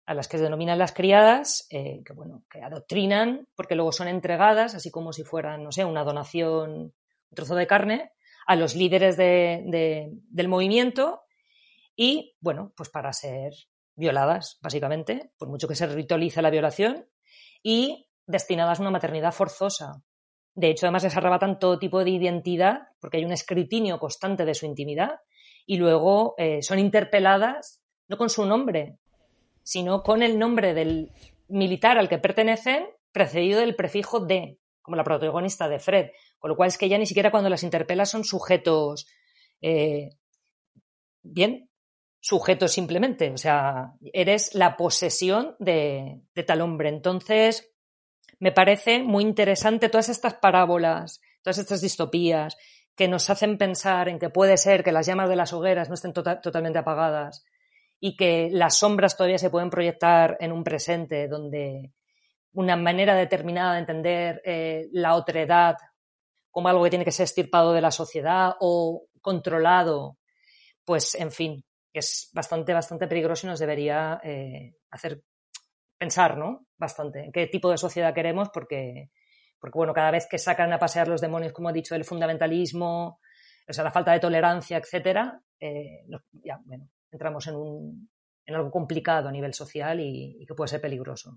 a las que se denominan las criadas, eh, que bueno, que adoctrinan, porque luego son entregadas, así como si fueran, no sé, una donación, un trozo de carne, a los líderes del movimiento y, bueno, pues para ser violadas, básicamente, por mucho que se ritualice la violación, y destinadas a una maternidad forzosa. De hecho, además les arrebatan todo tipo de identidad porque hay un escrutinio constante de su intimidad y luego eh, son interpeladas no con su nombre, sino con el nombre del militar al que pertenecen precedido del prefijo de, como la protagonista de Fred. Con lo cual es que ya ni siquiera cuando las interpela son sujetos, eh, bien, sujetos simplemente. O sea, eres la posesión de, de tal hombre. Entonces, me parece muy interesante todas estas parábolas, todas estas distopías que nos hacen pensar en que puede ser que las llamas de las hogueras no estén tota-, totalmente apagadas y que las sombras todavía se pueden proyectar en un presente donde una manera determinada de entender eh, la otredad como algo que tiene que ser estirpado de la sociedad o controlado, pues en fin, es bastante, bastante peligroso y nos debería eh, hacer pensar, ¿no? Bastante, en qué tipo de sociedad queremos, porque, porque, bueno, cada vez que sacan a pasear los demonios, como he dicho, el fundamentalismo, o sea, la falta de tolerancia, etcétera, eh, ya, bueno, entramos en, un, en algo complicado a nivel social y que puede ser peligroso.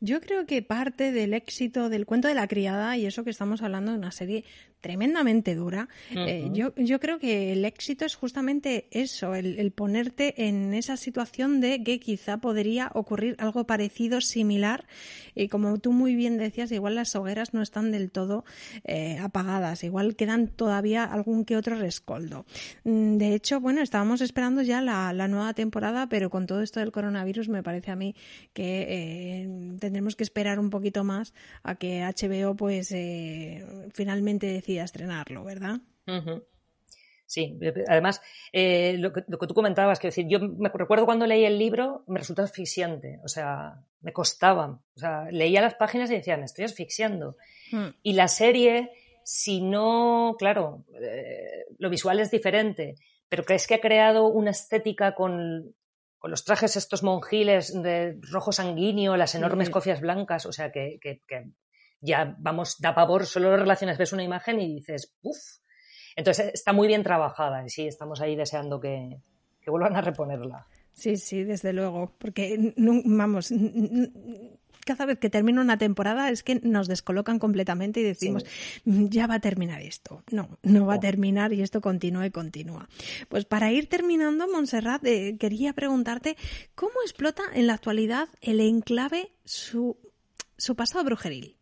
Yo creo que parte del éxito del cuento de la criada, y eso que estamos hablando de una serie tremendamente dura, eh, yo, yo, creo que el éxito es justamente eso, el, ponerte en esa situación de que quizá podría ocurrir algo parecido, similar, y como tú muy bien decías, igual las hogueras no están del todo eh, apagadas, igual quedan todavía algún que otro rescoldo. Mm, de hecho, bueno, estábamos esperando ya la, nueva temporada, pero con todo esto del coronavirus me parece a mí que eh, tendremos que esperar un poquito más a que HBO pues eh, finalmente decida estrenarlo, ¿verdad? Sí, además, eh, lo, que, tú comentabas, que decir, yo me recuerdo cuando leí el libro, me resultó asfixiante, o sea, me costaba, o sea, leía las páginas y decía, me estoy asfixiando. Hmm. Y la serie, si no, claro, eh, lo visual es diferente, pero crees que ha creado una estética con, con los trajes estos monjiles de rojo sanguíneo, las enormes cofias blancas, o sea que, ya vamos, da pavor, solo relaciones, ves una imagen y dices, uff. Entonces está muy bien trabajada y sí, estamos ahí deseando que, vuelvan a reponerla. Sí, sí, desde luego, porque vamos, cada vez que termina una temporada es que nos descolocan completamente y decimos, mm, ya va a terminar esto. No, no va a terminar y esto continúa y continúa. Pues para ir terminando, Montserrat, eh, quería preguntarte cómo explota en la actualidad el enclave su, su pasado brujeril.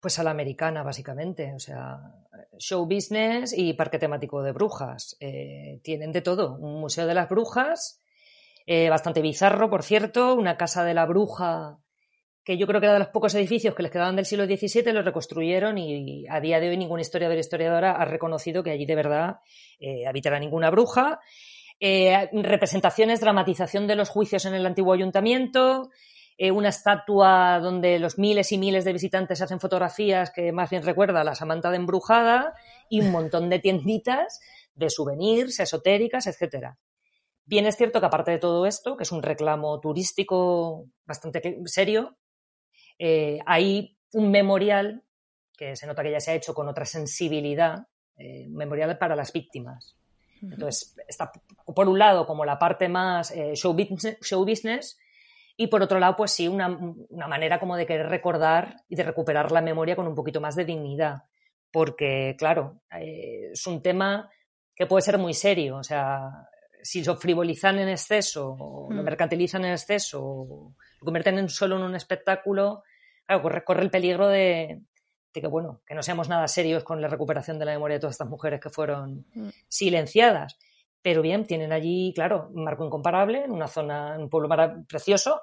Pues a la americana, básicamente. O sea, show business y parque temático de brujas. Eh, tienen de todo. Un museo de las brujas, eh, bastante bizarro, por cierto, una casa de la bruja que yo creo que era de los pocos edificios que les quedaban del siglo XVII, lo reconstruyeron y a día de hoy ningún historiador o historiadora ha reconocido que allí de verdad eh, habitará ninguna bruja. representaciones, dramatización de los juicios en el antiguo ayuntamiento, eh, una estatua donde los miles y miles de visitantes hacen fotografías que más bien recuerda a la Samantha de Embrujada y un montón de tienditas de souvenirs, esotéricas, etcétera. Bien es cierto que aparte de todo esto, que es un reclamo turístico bastante serio, eh, hay un memorial que se nota que ya se ha hecho con otra sensibilidad, eh, memorial para las víctimas. Entonces, está por un lado como la parte más show business y por otro lado, pues sí, una, manera como de querer recordar y de recuperar la memoria con un poquito más de dignidad. Porque, claro, eh, es un tema que puede ser muy serio. O sea, si lo frivolizan en exceso, o lo hmm. mercantilizan en exceso, o lo convierten en solo en un espectáculo, claro, corre, el peligro de, que, bueno, que no seamos nada serios con la recuperación de la memoria de todas estas mujeres que fueron hmm. silenciadas. Pero bien, tienen allí, claro, un marco incomparable, en una zona, un pueblo precioso,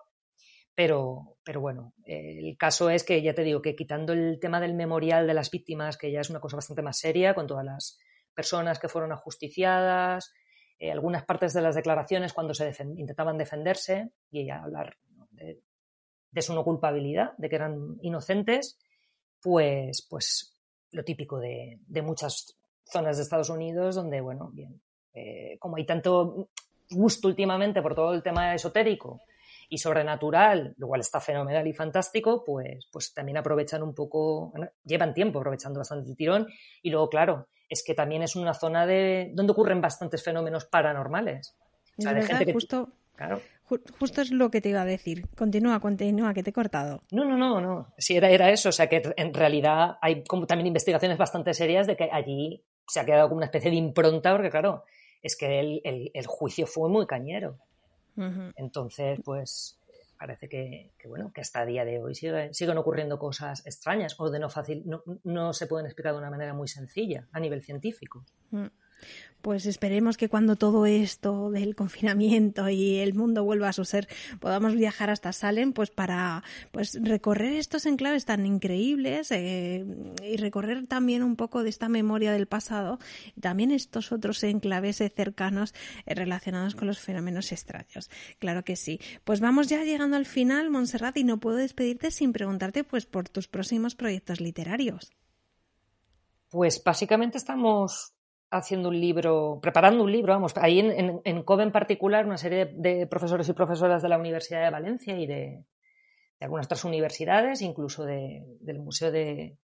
pero, pero bueno, el caso es que ya te digo que quitando el tema del memorial de las víctimas, que ya es una cosa bastante más seria, con todas las personas que fueron ajusticiadas, eh, algunas partes de las declaraciones cuando se intentaban defenderse y hablar de, su no culpabilidad, de que eran inocentes, pues, pues lo típico de, muchas zonas de Estados Unidos donde, bueno, bien, eh, como hay tanto gusto últimamente por todo el tema esotérico, y sobrenatural, lo cual está fenomenal y fantástico, pues, pues también aprovechan un poco, llevan tiempo aprovechando bastante el tirón y luego, claro, es que también es una zona de donde ocurren bastantes fenómenos paranormales. justo, justo es lo que te iba a decir. Continúa, continúa, que te he cortado. No, no, no, no. Sí, era, era eso. O sea, que en realidad hay como también investigaciones bastante serias de que allí se ha quedado como una especie de impronta, porque claro, es que el, el juicio fue muy cañero. Entonces, pues parece que, bueno, que hasta el día de hoy siguen ocurriendo cosas extrañas o de no fácil, no, no, se pueden explicar de una manera muy sencilla a nivel científico. Mm. Pues esperemos que cuando todo esto del confinamiento y el mundo vuelva a su ser podamos viajar hasta Salem pues para pues recorrer estos enclaves tan increíbles eh, y recorrer también un poco de esta memoria del pasado y también estos otros enclaves cercanos eh, relacionados con los fenómenos extraños. Claro que sí. Pues vamos ya llegando al final, Montserrat, y no puedo despedirte sin preguntarte pues por tus próximos proyectos literarios. Pues básicamente estamos haciendo un libro, preparando un libro, vamos, ahí en, en, COVE en particular, una serie de, profesores y profesoras de la Universidad de Valencia y de, algunas otras universidades, incluso del Museo de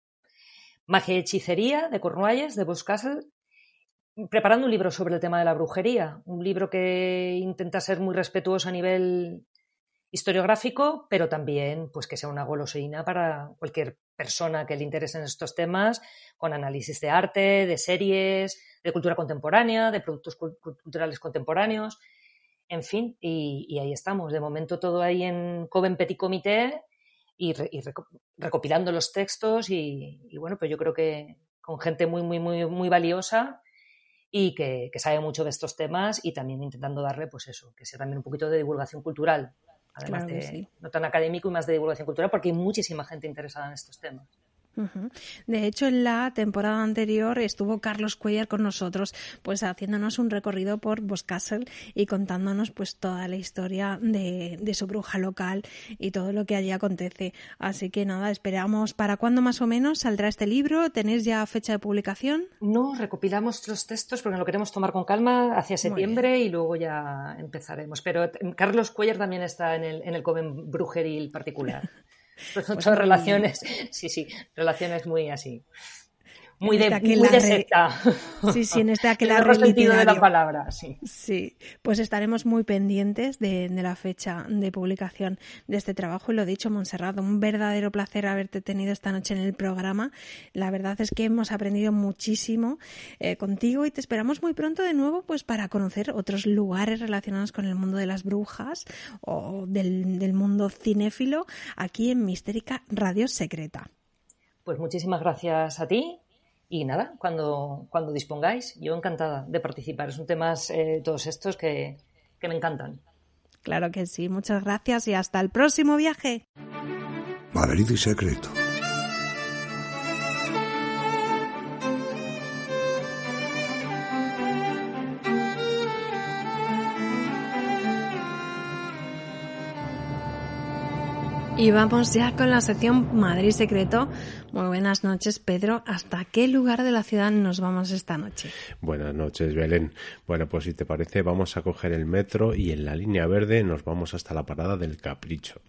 Magia y Hechicería de Cornualles, de Boscastle, preparando un libro sobre el tema de la brujería, un libro que intenta ser muy respetuoso a nivel historiográfico, pero también pues que sea una golosina para cualquier persona que le interesen estos temas, con análisis de arte, de series, de cultura contemporánea, de productos culturales contemporáneos, en fin, y, ahí estamos. De momento todo ahí en Coven Petit Comité y, recopilando los textos y, bueno, pues yo creo que con gente muy, muy, muy, muy valiosa y que, que, sabe mucho de estos temas y también intentando darle, pues eso, que sea también un poquito de divulgación cultural además de no tan académico y más de divulgación cultural, porque hay muchísima gente interesada en estos temas. De hecho, en la temporada anterior estuvo Carlos Cuellar con nosotros, pues haciéndonos un recorrido por Boscastle y contándonos pues toda la historia de, de, su bruja local y todo lo que allí acontece. Así que nada, esperamos para cuándo más o menos saldrá este libro. ¿Tenéis ya fecha de publicación? No, recopilamos los textos porque lo queremos tomar con calma hacia septiembre y luego ya empezaremos. Pero Carlos Cuellar también está en el, en el Coven Brujeril particular. Pues son relaciones, sí, sí, relaciones muy así. Muy de, muy de secta. Sí, sí, en este aquelarre sentido de la palabra, sí. Sí, pues estaremos muy pendientes de, la fecha de publicación de este trabajo. Y lo dicho, Monserrat, un verdadero placer haberte tenido esta noche en el programa. La verdad es que hemos aprendido muchísimo eh, contigo y te esperamos muy pronto de nuevo pues para conocer otros lugares relacionados con el mundo de las brujas o del, del mundo cinéfilo aquí en Mistérica Radio Secreta. pues muchísimas gracias a ti y nada, cuando, cuando dispongáis, yo encantada de participar. Es un tema, eh, todos estos que, que me encantan. Claro que sí, muchas gracias y hasta el próximo viaje. Madrid y secreto. Y vamos ya con la sección Madrid Secreto. Muy buenas noches, Pedro. ¿Hasta qué lugar de la ciudad nos vamos esta noche? Buenas noches, Belén. Bueno, pues si te parece, vamos a coger el metro y en la línea verde nos vamos hasta la parada del Capricho.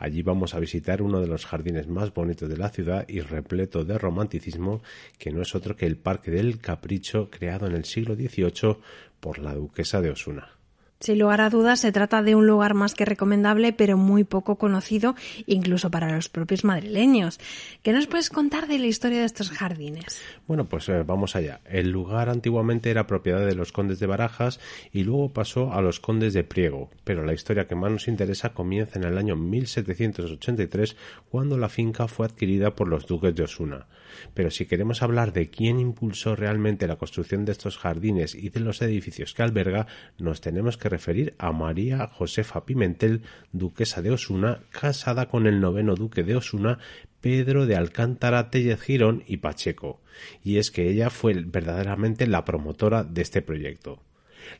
Allí vamos a visitar uno de los jardines más bonitos de la ciudad y repleto de romanticismo, que no es otro que el Parque del Capricho, creado en el siglo XVIII por la duquesa de Osuna. Sin lugar a dudas, se trata de un lugar más que recomendable, pero muy poco conocido, incluso para los propios madrileños. ¿Qué nos puedes contar de la historia de estos jardines? Bueno, pues eh, vamos allá. El lugar antiguamente era propiedad de los condes de Barajas y luego pasó a los condes de Priego, pero la historia que más nos interesa comienza en el año 1783, cuando la finca fue adquirida por los duques de Osuna. Pero si queremos hablar de quién impulsó realmente la construcción de estos jardines y de los edificios que alberga, nos tenemos que referir a María Josefa Pimentel, duquesa de Osuna, casada con el noveno duque de Osuna, Pedro de Alcántara, Tellez Girón y Pacheco. Y es que ella fue verdaderamente la promotora de este proyecto.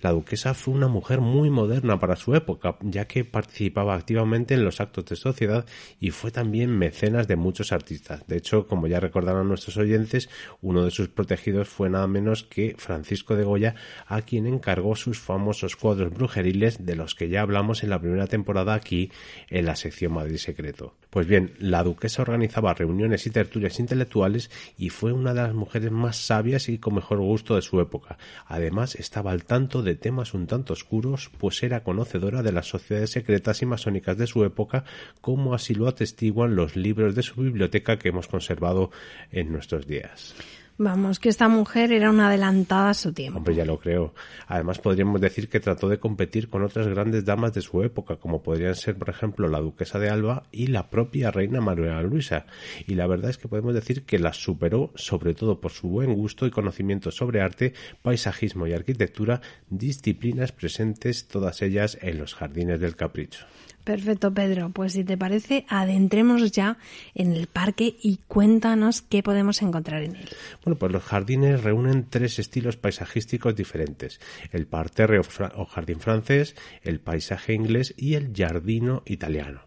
La duquesa fue una mujer muy moderna para su época, ya que participaba activamente en los actos de sociedad y fue también mecenas de muchos artistas. De hecho, como ya recordarán nuestros oyentes, uno de sus protegidos fue nada menos que Francisco de Goya, a quien encargó sus famosos cuadros brujeriles de los que ya hablamos en la primera temporada aquí en la sección Madrid Secreto. Pues bien, la duquesa organizaba reuniones y tertulias intelectuales y fue una de las mujeres más sabias y con mejor gusto de su época. Además, estaba al tanto de temas un tanto oscuros, pues era conocedora de las sociedades secretas y masónicas de su época, como así lo atestiguan los libros de su biblioteca que hemos conservado en nuestros días. Vamos, que esta mujer era una adelantada a su tiempo. Hombre, ya lo creo. Además, podríamos decir que trató de competir con otras grandes damas de su época, como podrían ser, por ejemplo, la duquesa de Alba y la propia reina María Luisa. Y la verdad es que podemos decir que las superó, sobre todo por su buen gusto y conocimiento sobre arte, paisajismo y arquitectura, disciplinas presentes todas ellas en los jardines del capricho. Perfecto, Pedro. Pues si te parece, adentrémonos ya en el parque y cuéntanos qué podemos encontrar en él. Bueno, pues los jardines reúnen tres estilos paisajísticos diferentes. El parterre o jardín francés, el paisaje inglés y el jardino italiano.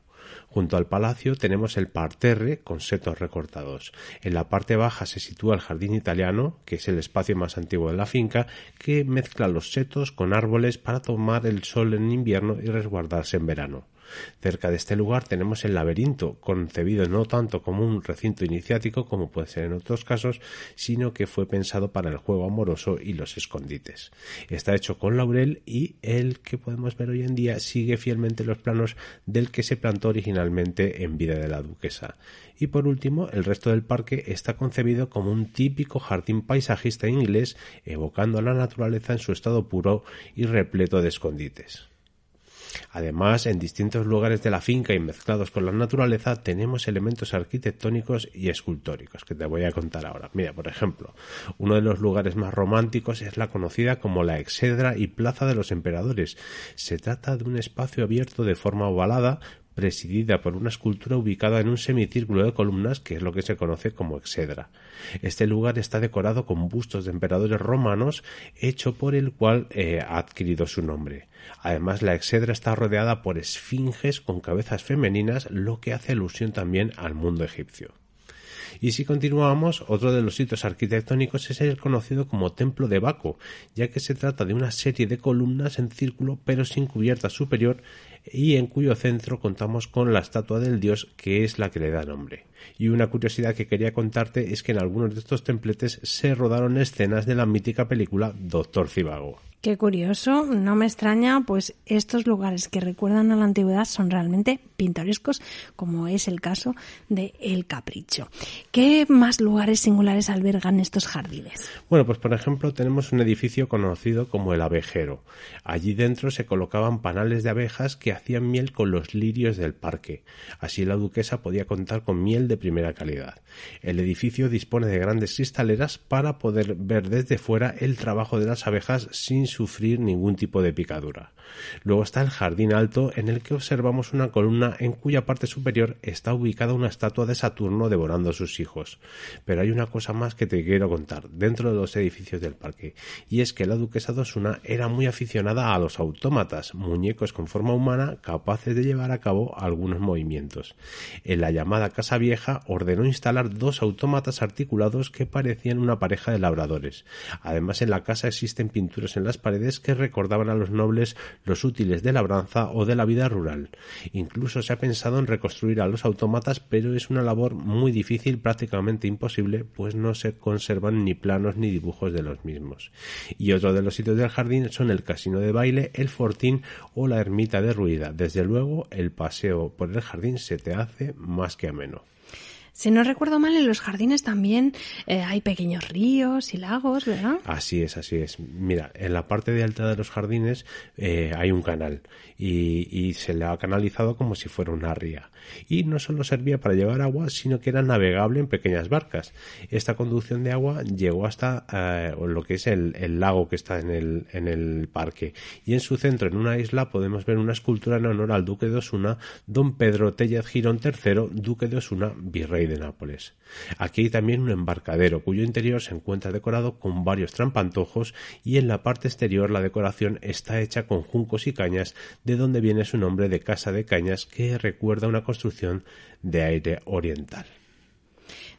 Junto al palacio tenemos el parterre con setos recortados. En la parte baja se sitúa el jardín italiano, que es el espacio más antiguo de la finca, que mezcla los setos con árboles para tomar el sol en invierno y resguardarse en verano. Cerca de este lugar tenemos el laberinto, concebido no tanto como un recinto iniciático como puede ser en otros casos, sino que fue pensado para el juego amoroso y los escondites. Está hecho con laurel y el que podemos ver hoy en día sigue fielmente los planos del que se plantó originalmente en vida de la duquesa. Y por último, el resto del parque está concebido como un típico jardín paisajista inglés, evocando la naturaleza en su estado puro y repleto de escondites. Además, en distintos lugares de la finca y mezclados con la naturaleza tenemos elementos arquitectónicos y escultóricos que te voy a contar ahora. Mira, por ejemplo, uno de los lugares más románticos es la conocida como la Exedra y Plaza de los Emperadores. Se trata de un espacio abierto de forma ovalada presidida por una escultura ubicada en un semicírculo de columnas que es lo que se conoce como exedra. Este lugar está decorado con bustos de emperadores romanos, hecho por el cual eh, ha adquirido su nombre. Además, la exedra está rodeada por esfinges con cabezas femeninas, lo que hace alusión también al mundo egipcio. Y si continuamos, otro de los sitios arquitectónicos es el conocido como Templo de Baco, ya que se trata de una serie de columnas en círculo pero sin cubierta superior y en cuyo centro contamos con la estatua del dios que es la que le da nombre. Y una curiosidad que quería contarte es que en algunos de estos templetes se rodaron escenas de la mítica película Doctor Cibago. Qué curioso, no me extraña, pues estos lugares que recuerdan a la antigüedad son realmente pintorescos, como es el caso de El Capricho. ¿Qué más lugares singulares albergan estos jardines? Bueno, pues por ejemplo tenemos un edificio conocido como el Abejero. Allí dentro se colocaban panales de abejas que hacían miel con los lirios del parque. Así la duquesa podía contar con miel de primera calidad. El edificio dispone de grandes cristaleras para poder ver desde fuera el trabajo de las abejas sin sufrir ningún tipo de picadura. Luego está el jardín alto en el que observamos una columna en cuya parte superior está ubicada una estatua de Saturno devorando a sus hijos. Pero hay una cosa más que te quiero contar dentro de los edificios del parque, y es que la duquesa de Osuna era muy aficionada a los autómatas, muñecos con forma humana capaces de llevar a cabo algunos movimientos. En la llamada Casa Vieja ordenó instalar dos autómatas articulados que parecían una pareja de labradores. Además en la casa existen pinturas en las paredes que recordaban a los nobles los útiles de labranza o de la vida rural. Incluso se ha pensado en reconstruir a los autómatas, pero es una labor muy difícil, prácticamente imposible, pues no se conservan ni planos ni dibujos de los mismos. Y otro de los sitios del jardín son el casino de baile, el fortín o la ermita de Desde luego, el paseo por el jardín se te hace más que ameno. Si no recuerdo mal, en los jardines también eh, hay pequeños ríos y lagos, ¿verdad? Así es, así es. Mira, en la parte de alta de los jardines eh, hay un canal y, se le ha canalizado como si fuera una ría. Y no solo servía para llevar agua, sino que era navegable en pequeñas barcas. Esta conducción de agua llegó hasta eh, lo que es el, lago que está en el, en el parque. Y en su centro, en una isla, podemos ver una escultura en honor al duque de Osuna, don Pedro Tellez Girón III, duque de Osuna, virrey de Nápoles. Aquí hay también un embarcadero cuyo interior se encuentra decorado con varios trampantojos y en la parte exterior la decoración está hecha con juncos y cañas de donde viene su nombre de casa de cañas que recuerda una construcción de aire oriental.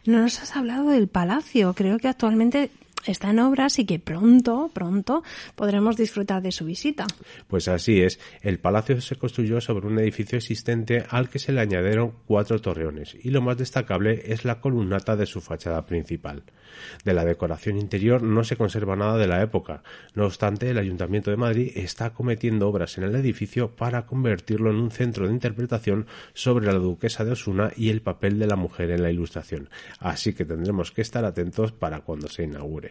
No nos has hablado del palacio. Creo que actualmente está en obras y que pronto, pronto podremos disfrutar de su visita. Pues así es. El palacio se construyó sobre un edificio existente al que se le añadieron cuatro torreones y lo más destacable es la columnata de su fachada principal. De la decoración interior no se conserva nada de la época. No obstante, el Ayuntamiento de Madrid está cometiendo obras en el edificio para convertirlo en un centro de interpretación sobre la duquesa de Osuna y el papel de la mujer en la ilustración. Así que tendremos que estar atentos para cuando se inaugure.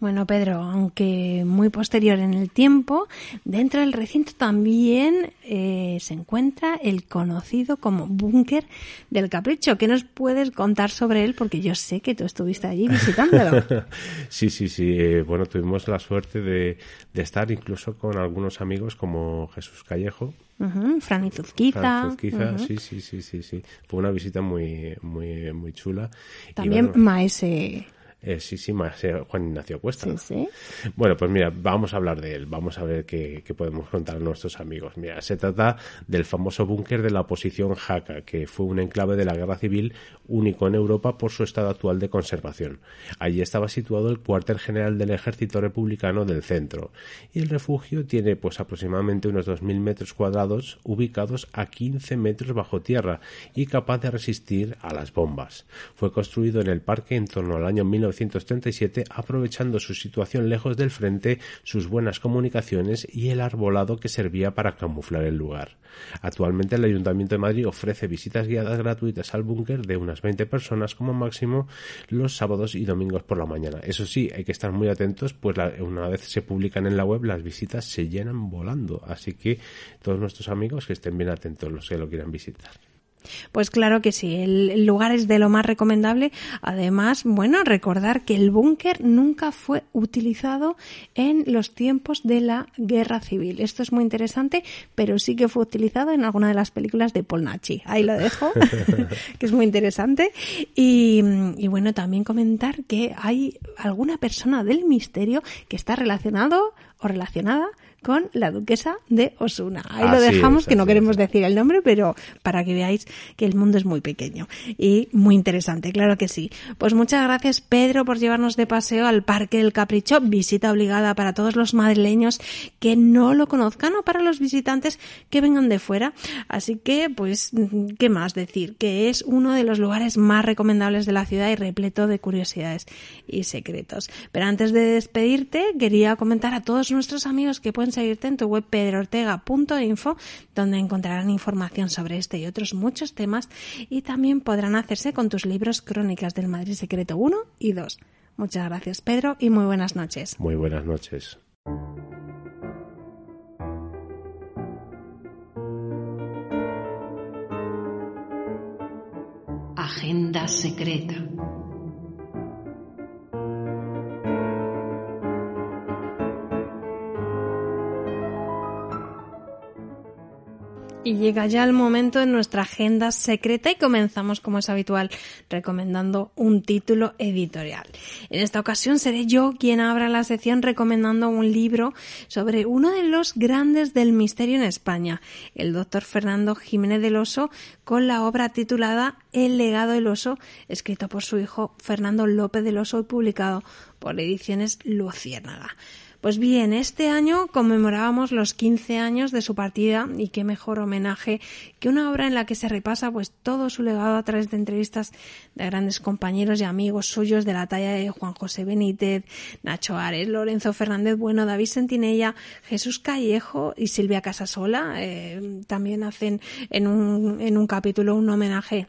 Bueno, Pedro, aunque muy posterior en el tiempo, dentro del recinto también eh, se encuentra el conocido como búnker del capricho. ¿Qué nos puedes contar sobre él? Porque yo sé que tú estuviste allí visitándolo. sí, sí, sí. Eh, bueno, tuvimos la suerte de, de, estar incluso con algunos amigos como Jesús Callejo. Uh -huh. Fran. Fran Izuzquiza, uh -huh. sí, sí, sí, sí, sí. Fue una visita muy, muy, muy chula. También y bueno, Maese eh, sí, sí, más eh, Juan Ignacio Cuesta. Sí, sí. Bueno, pues mira, vamos a hablar de él, vamos a ver qué, qué podemos contar a nuestros amigos. Mira, se trata del famoso búnker de la oposición Jaca, que fue un enclave de la guerra civil único en Europa por su estado actual de conservación. Allí estaba situado el cuartel general del ejército republicano del centro, y el refugio tiene pues aproximadamente unos 2.000 metros cuadrados ubicados a 15 metros bajo tierra y capaz de resistir a las bombas. Fue construido en el parque en torno al año 19 1937, aprovechando su situación lejos del frente, sus buenas comunicaciones y el arbolado que servía para camuflar el lugar. Actualmente el Ayuntamiento de Madrid ofrece visitas guiadas gratuitas al búnker de unas 20 personas como máximo los sábados y domingos por la mañana. Eso sí, hay que estar muy atentos, pues la, una vez se publican en la web las visitas se llenan volando. Así que todos nuestros amigos que estén bien atentos los que lo quieran visitar. Pues claro que sí, el lugar es de lo más recomendable. Además, bueno, recordar que el búnker nunca fue utilizado en los tiempos de la guerra civil. Esto es muy interesante, pero sí que fue utilizado en alguna de las películas de Paul Nachi. Ahí lo dejo, que es muy interesante. Y, y, bueno, también comentar que hay alguna persona del misterio que está relacionado o relacionada con la duquesa de Osuna. Ahí así lo dejamos, es, que no queremos es. decir el nombre, pero para que veáis que el mundo es muy pequeño y muy interesante, claro que sí. Pues muchas gracias Pedro por llevarnos de paseo al Parque del Capricho, visita obligada para todos los madrileños que no lo conozcan o para los visitantes que vengan de fuera. Así que, pues, ¿qué más decir? Que es uno de los lugares más recomendables de la ciudad y repleto de curiosidades y secretos. Pero antes de despedirte, quería comentar a todos nuestros amigos que pueden conseguirte en tu web pedroortega.info, donde encontrarán información sobre este y otros muchos temas y también podrán hacerse con tus libros Crónicas del Madrid Secreto 1 y 2. Muchas gracias, Pedro, y muy buenas noches. Muy buenas noches. Agenda secreta. Y llega ya el momento en nuestra agenda secreta y comenzamos como es habitual recomendando un título editorial. En esta ocasión seré yo quien abra la sección recomendando un libro sobre uno de los grandes del misterio en España, el doctor Fernando Jiménez del Oso, con la obra titulada El legado del oso, escrito por su hijo Fernando López del Oso y publicado por Ediciones Luciérnaga. Pues bien, este año conmemorábamos los 15 años de su partida y qué mejor homenaje que una obra en la que se repasa pues todo su legado a través de entrevistas de grandes compañeros y amigos suyos de la talla de Juan José Benítez, Nacho Ares, Lorenzo Fernández Bueno, David Sentinella, Jesús Callejo y Silvia Casasola. Eh, también hacen en un, en un capítulo un homenaje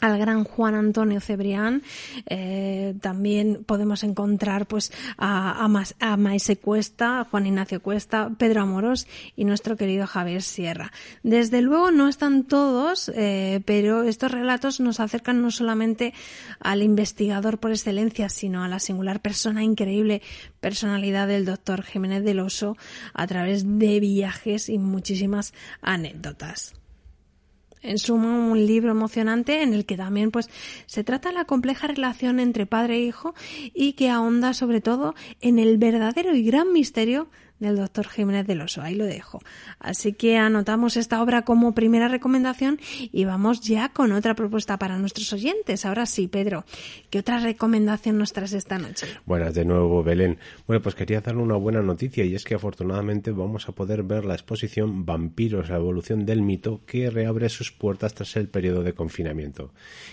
al gran Juan Antonio Cebrián. Eh, también podemos encontrar pues a, a, Maese Cuesta, a Juan Ignacio Cuesta, Pedro Amoros y nuestro querido Javier Sierra. Desde luego no están todos, eh, pero estos relatos nos acercan no solamente al investigador por excelencia, sino a la singular persona increíble, personalidad del doctor Jiménez del Oso a través de viajes y muchísimas anécdotas. En suma, un libro emocionante en el que también pues se trata la compleja relación entre padre e hijo y que ahonda sobre todo en el verdadero y gran misterio del doctor Jiménez del Oso. Ahí lo dejo. Así que anotamos esta obra como primera recomendación y vamos ya con otra propuesta para nuestros oyentes. Ahora sí, Pedro, ¿qué otra recomendación nos traes esta noche? Buenas de nuevo, Belén. Bueno, pues quería darle una buena noticia y es que afortunadamente vamos a poder ver la exposición Vampiros, la evolución del mito, que reabre sus puertas tras el periodo de confinamiento.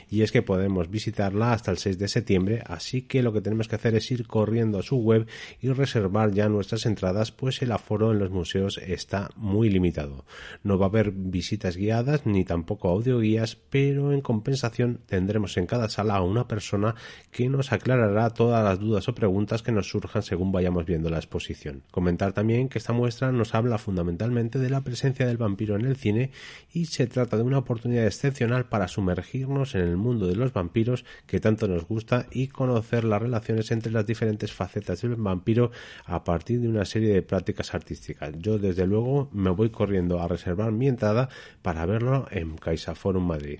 Y es que podemos visitarla hasta el 6 de septiembre, así que lo que tenemos que hacer es ir corriendo a su web y reservar ya nuestras entradas pues el aforo en los museos está muy limitado. No va a haber visitas guiadas ni tampoco audioguías, pero en compensación tendremos en cada sala a una persona que nos aclarará todas las dudas o preguntas que nos surjan según vayamos viendo la exposición. Comentar también que esta muestra nos habla fundamentalmente de la presencia del vampiro en el cine y se trata de una oportunidad excepcional para sumergirnos en el mundo de los vampiros que tanto nos gusta y conocer las relaciones entre las diferentes facetas del vampiro a partir de una serie de prácticas artísticas. Yo desde luego me voy corriendo a reservar mi entrada para verlo en CaixaForum Madrid.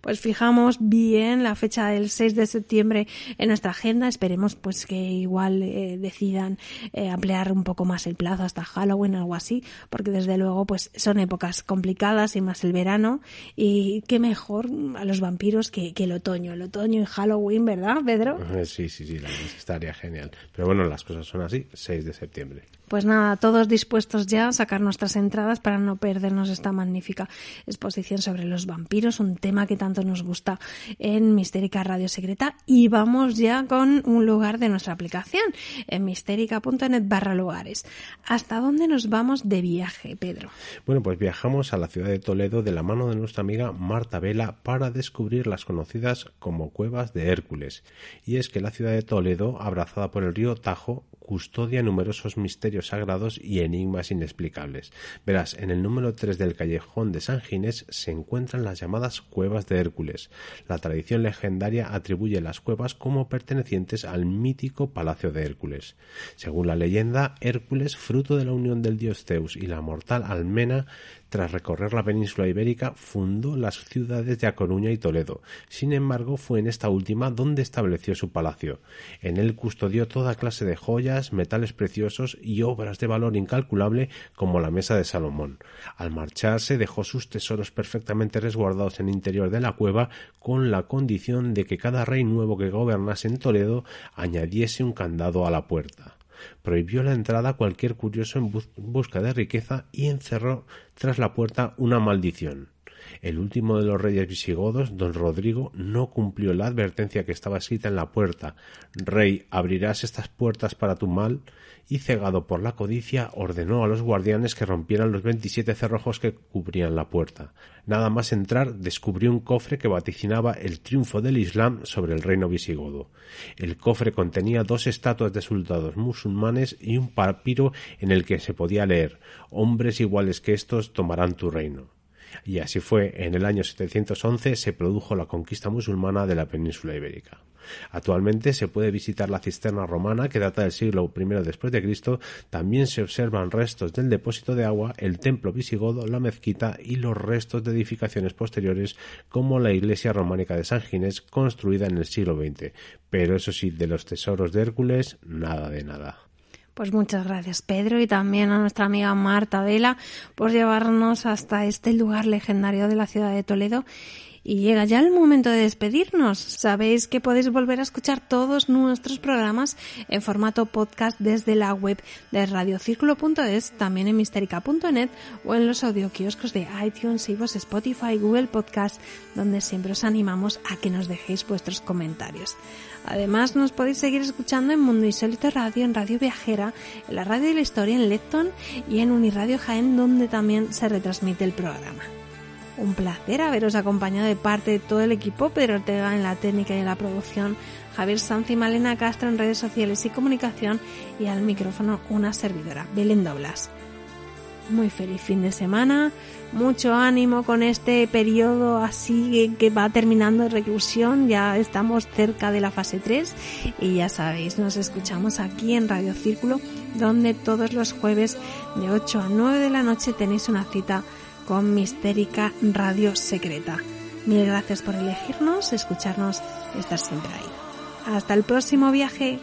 Pues fijamos bien la fecha del 6 de septiembre en nuestra agenda. Esperemos pues que igual eh, decidan eh, ampliar un poco más el plazo hasta Halloween o algo así, porque desde luego pues son épocas complicadas y más el verano y qué mejor a los vampiros que, el otoño, el otoño y Halloween, ¿verdad, Pedro? Sí, sí, sí, la estaría genial. Pero bueno, las cosas son así, 6 de septiembre. Pues nada, todos dispuestos ya a sacar nuestras entradas para no perdernos esta magnífica exposición sobre los vampiros, un tema que tanto nos gusta en Mistérica Radio Secreta. Y vamos ya con un lugar de nuestra aplicación, en mistérica.net barra lugares. ¿Hasta dónde nos vamos de viaje, Pedro? Bueno, pues viajamos a la ciudad de Toledo de la mano de nuestra amiga Marta Vela para descubrir las conocidas como cuevas de Hércules. Y es que la ciudad de Toledo, abrazada por el río Tajo, custodia numerosos misterios sagrados y enigmas inexplicables. Verás, en el número 3 del callejón de San Ginés se encuentran las llamadas cuevas de Hércules. La tradición legendaria atribuye las cuevas como pertenecientes al mítico Palacio de Hércules. Según la leyenda, Hércules, fruto de la unión del dios Zeus y la mortal Almena, tras recorrer la península ibérica, fundó las ciudades de A Coruña y Toledo. Sin embargo, fue en esta última donde estableció su palacio. En él custodió toda clase de joyas, metales preciosos y obras de valor incalculable como la mesa de Salomón. Al marcharse dejó sus tesoros perfectamente resguardados en el interior de la cueva con la condición de que cada rey nuevo que gobernase en Toledo añadiese un candado a la puerta prohibió la entrada a cualquier curioso en busca de riqueza y encerró tras la puerta una maldición. El último de los reyes visigodos, don Rodrigo, no cumplió la advertencia que estaba escrita en la puerta Rey, abrirás estas puertas para tu mal, y cegado por la codicia ordenó a los guardianes que rompieran los veintisiete cerrojos que cubrían la puerta. Nada más entrar descubrió un cofre que vaticinaba el triunfo del Islam sobre el reino visigodo. El cofre contenía dos estatuas de soldados musulmanes y un papiro en el que se podía leer Hombres iguales que estos tomarán tu reino Y así fue, en el año 711 se produjo la conquista musulmana de la península ibérica. Actualmente se puede visitar la cisterna romana que data del siglo I después de Cristo. También se observan restos del depósito de agua, el templo visigodo, la mezquita y los restos de edificaciones posteriores como la iglesia románica de San Ginés construida en el siglo XX. Pero eso sí, de los tesoros de Hércules, nada de nada. Pues muchas gracias Pedro y también a nuestra amiga Marta Vela por llevarnos hasta este lugar legendario de la ciudad de Toledo y llega ya el momento de despedirnos. Sabéis que podéis volver a escuchar todos nuestros programas en formato podcast desde la web de radiocírculo.es, también en misterica.net o en los audioquioscos de iTunes, Ivos, Spotify, Google Podcast, donde siempre os animamos a que nos dejéis vuestros comentarios. Además, nos podéis seguir escuchando en Mundo Insólito Radio, en Radio Viajera, en la Radio de la Historia, en Lepton y en Uniradio Jaén, donde también se retransmite el programa. Un placer haberos acompañado de parte de todo el equipo, Pedro Ortega en la técnica y en la producción, Javier Sanz y Malena Castro en redes sociales y comunicación y al micrófono una servidora, Belén Doblas. Muy feliz fin de semana, mucho ánimo con este periodo así que va terminando de reclusión, ya estamos cerca de la fase 3 y ya sabéis, nos escuchamos aquí en Radio Círculo, donde todos los jueves de 8 a 9 de la noche tenéis una cita con Mistérica Radio Secreta. Mil gracias por elegirnos, escucharnos estar siempre ahí. Hasta el próximo viaje.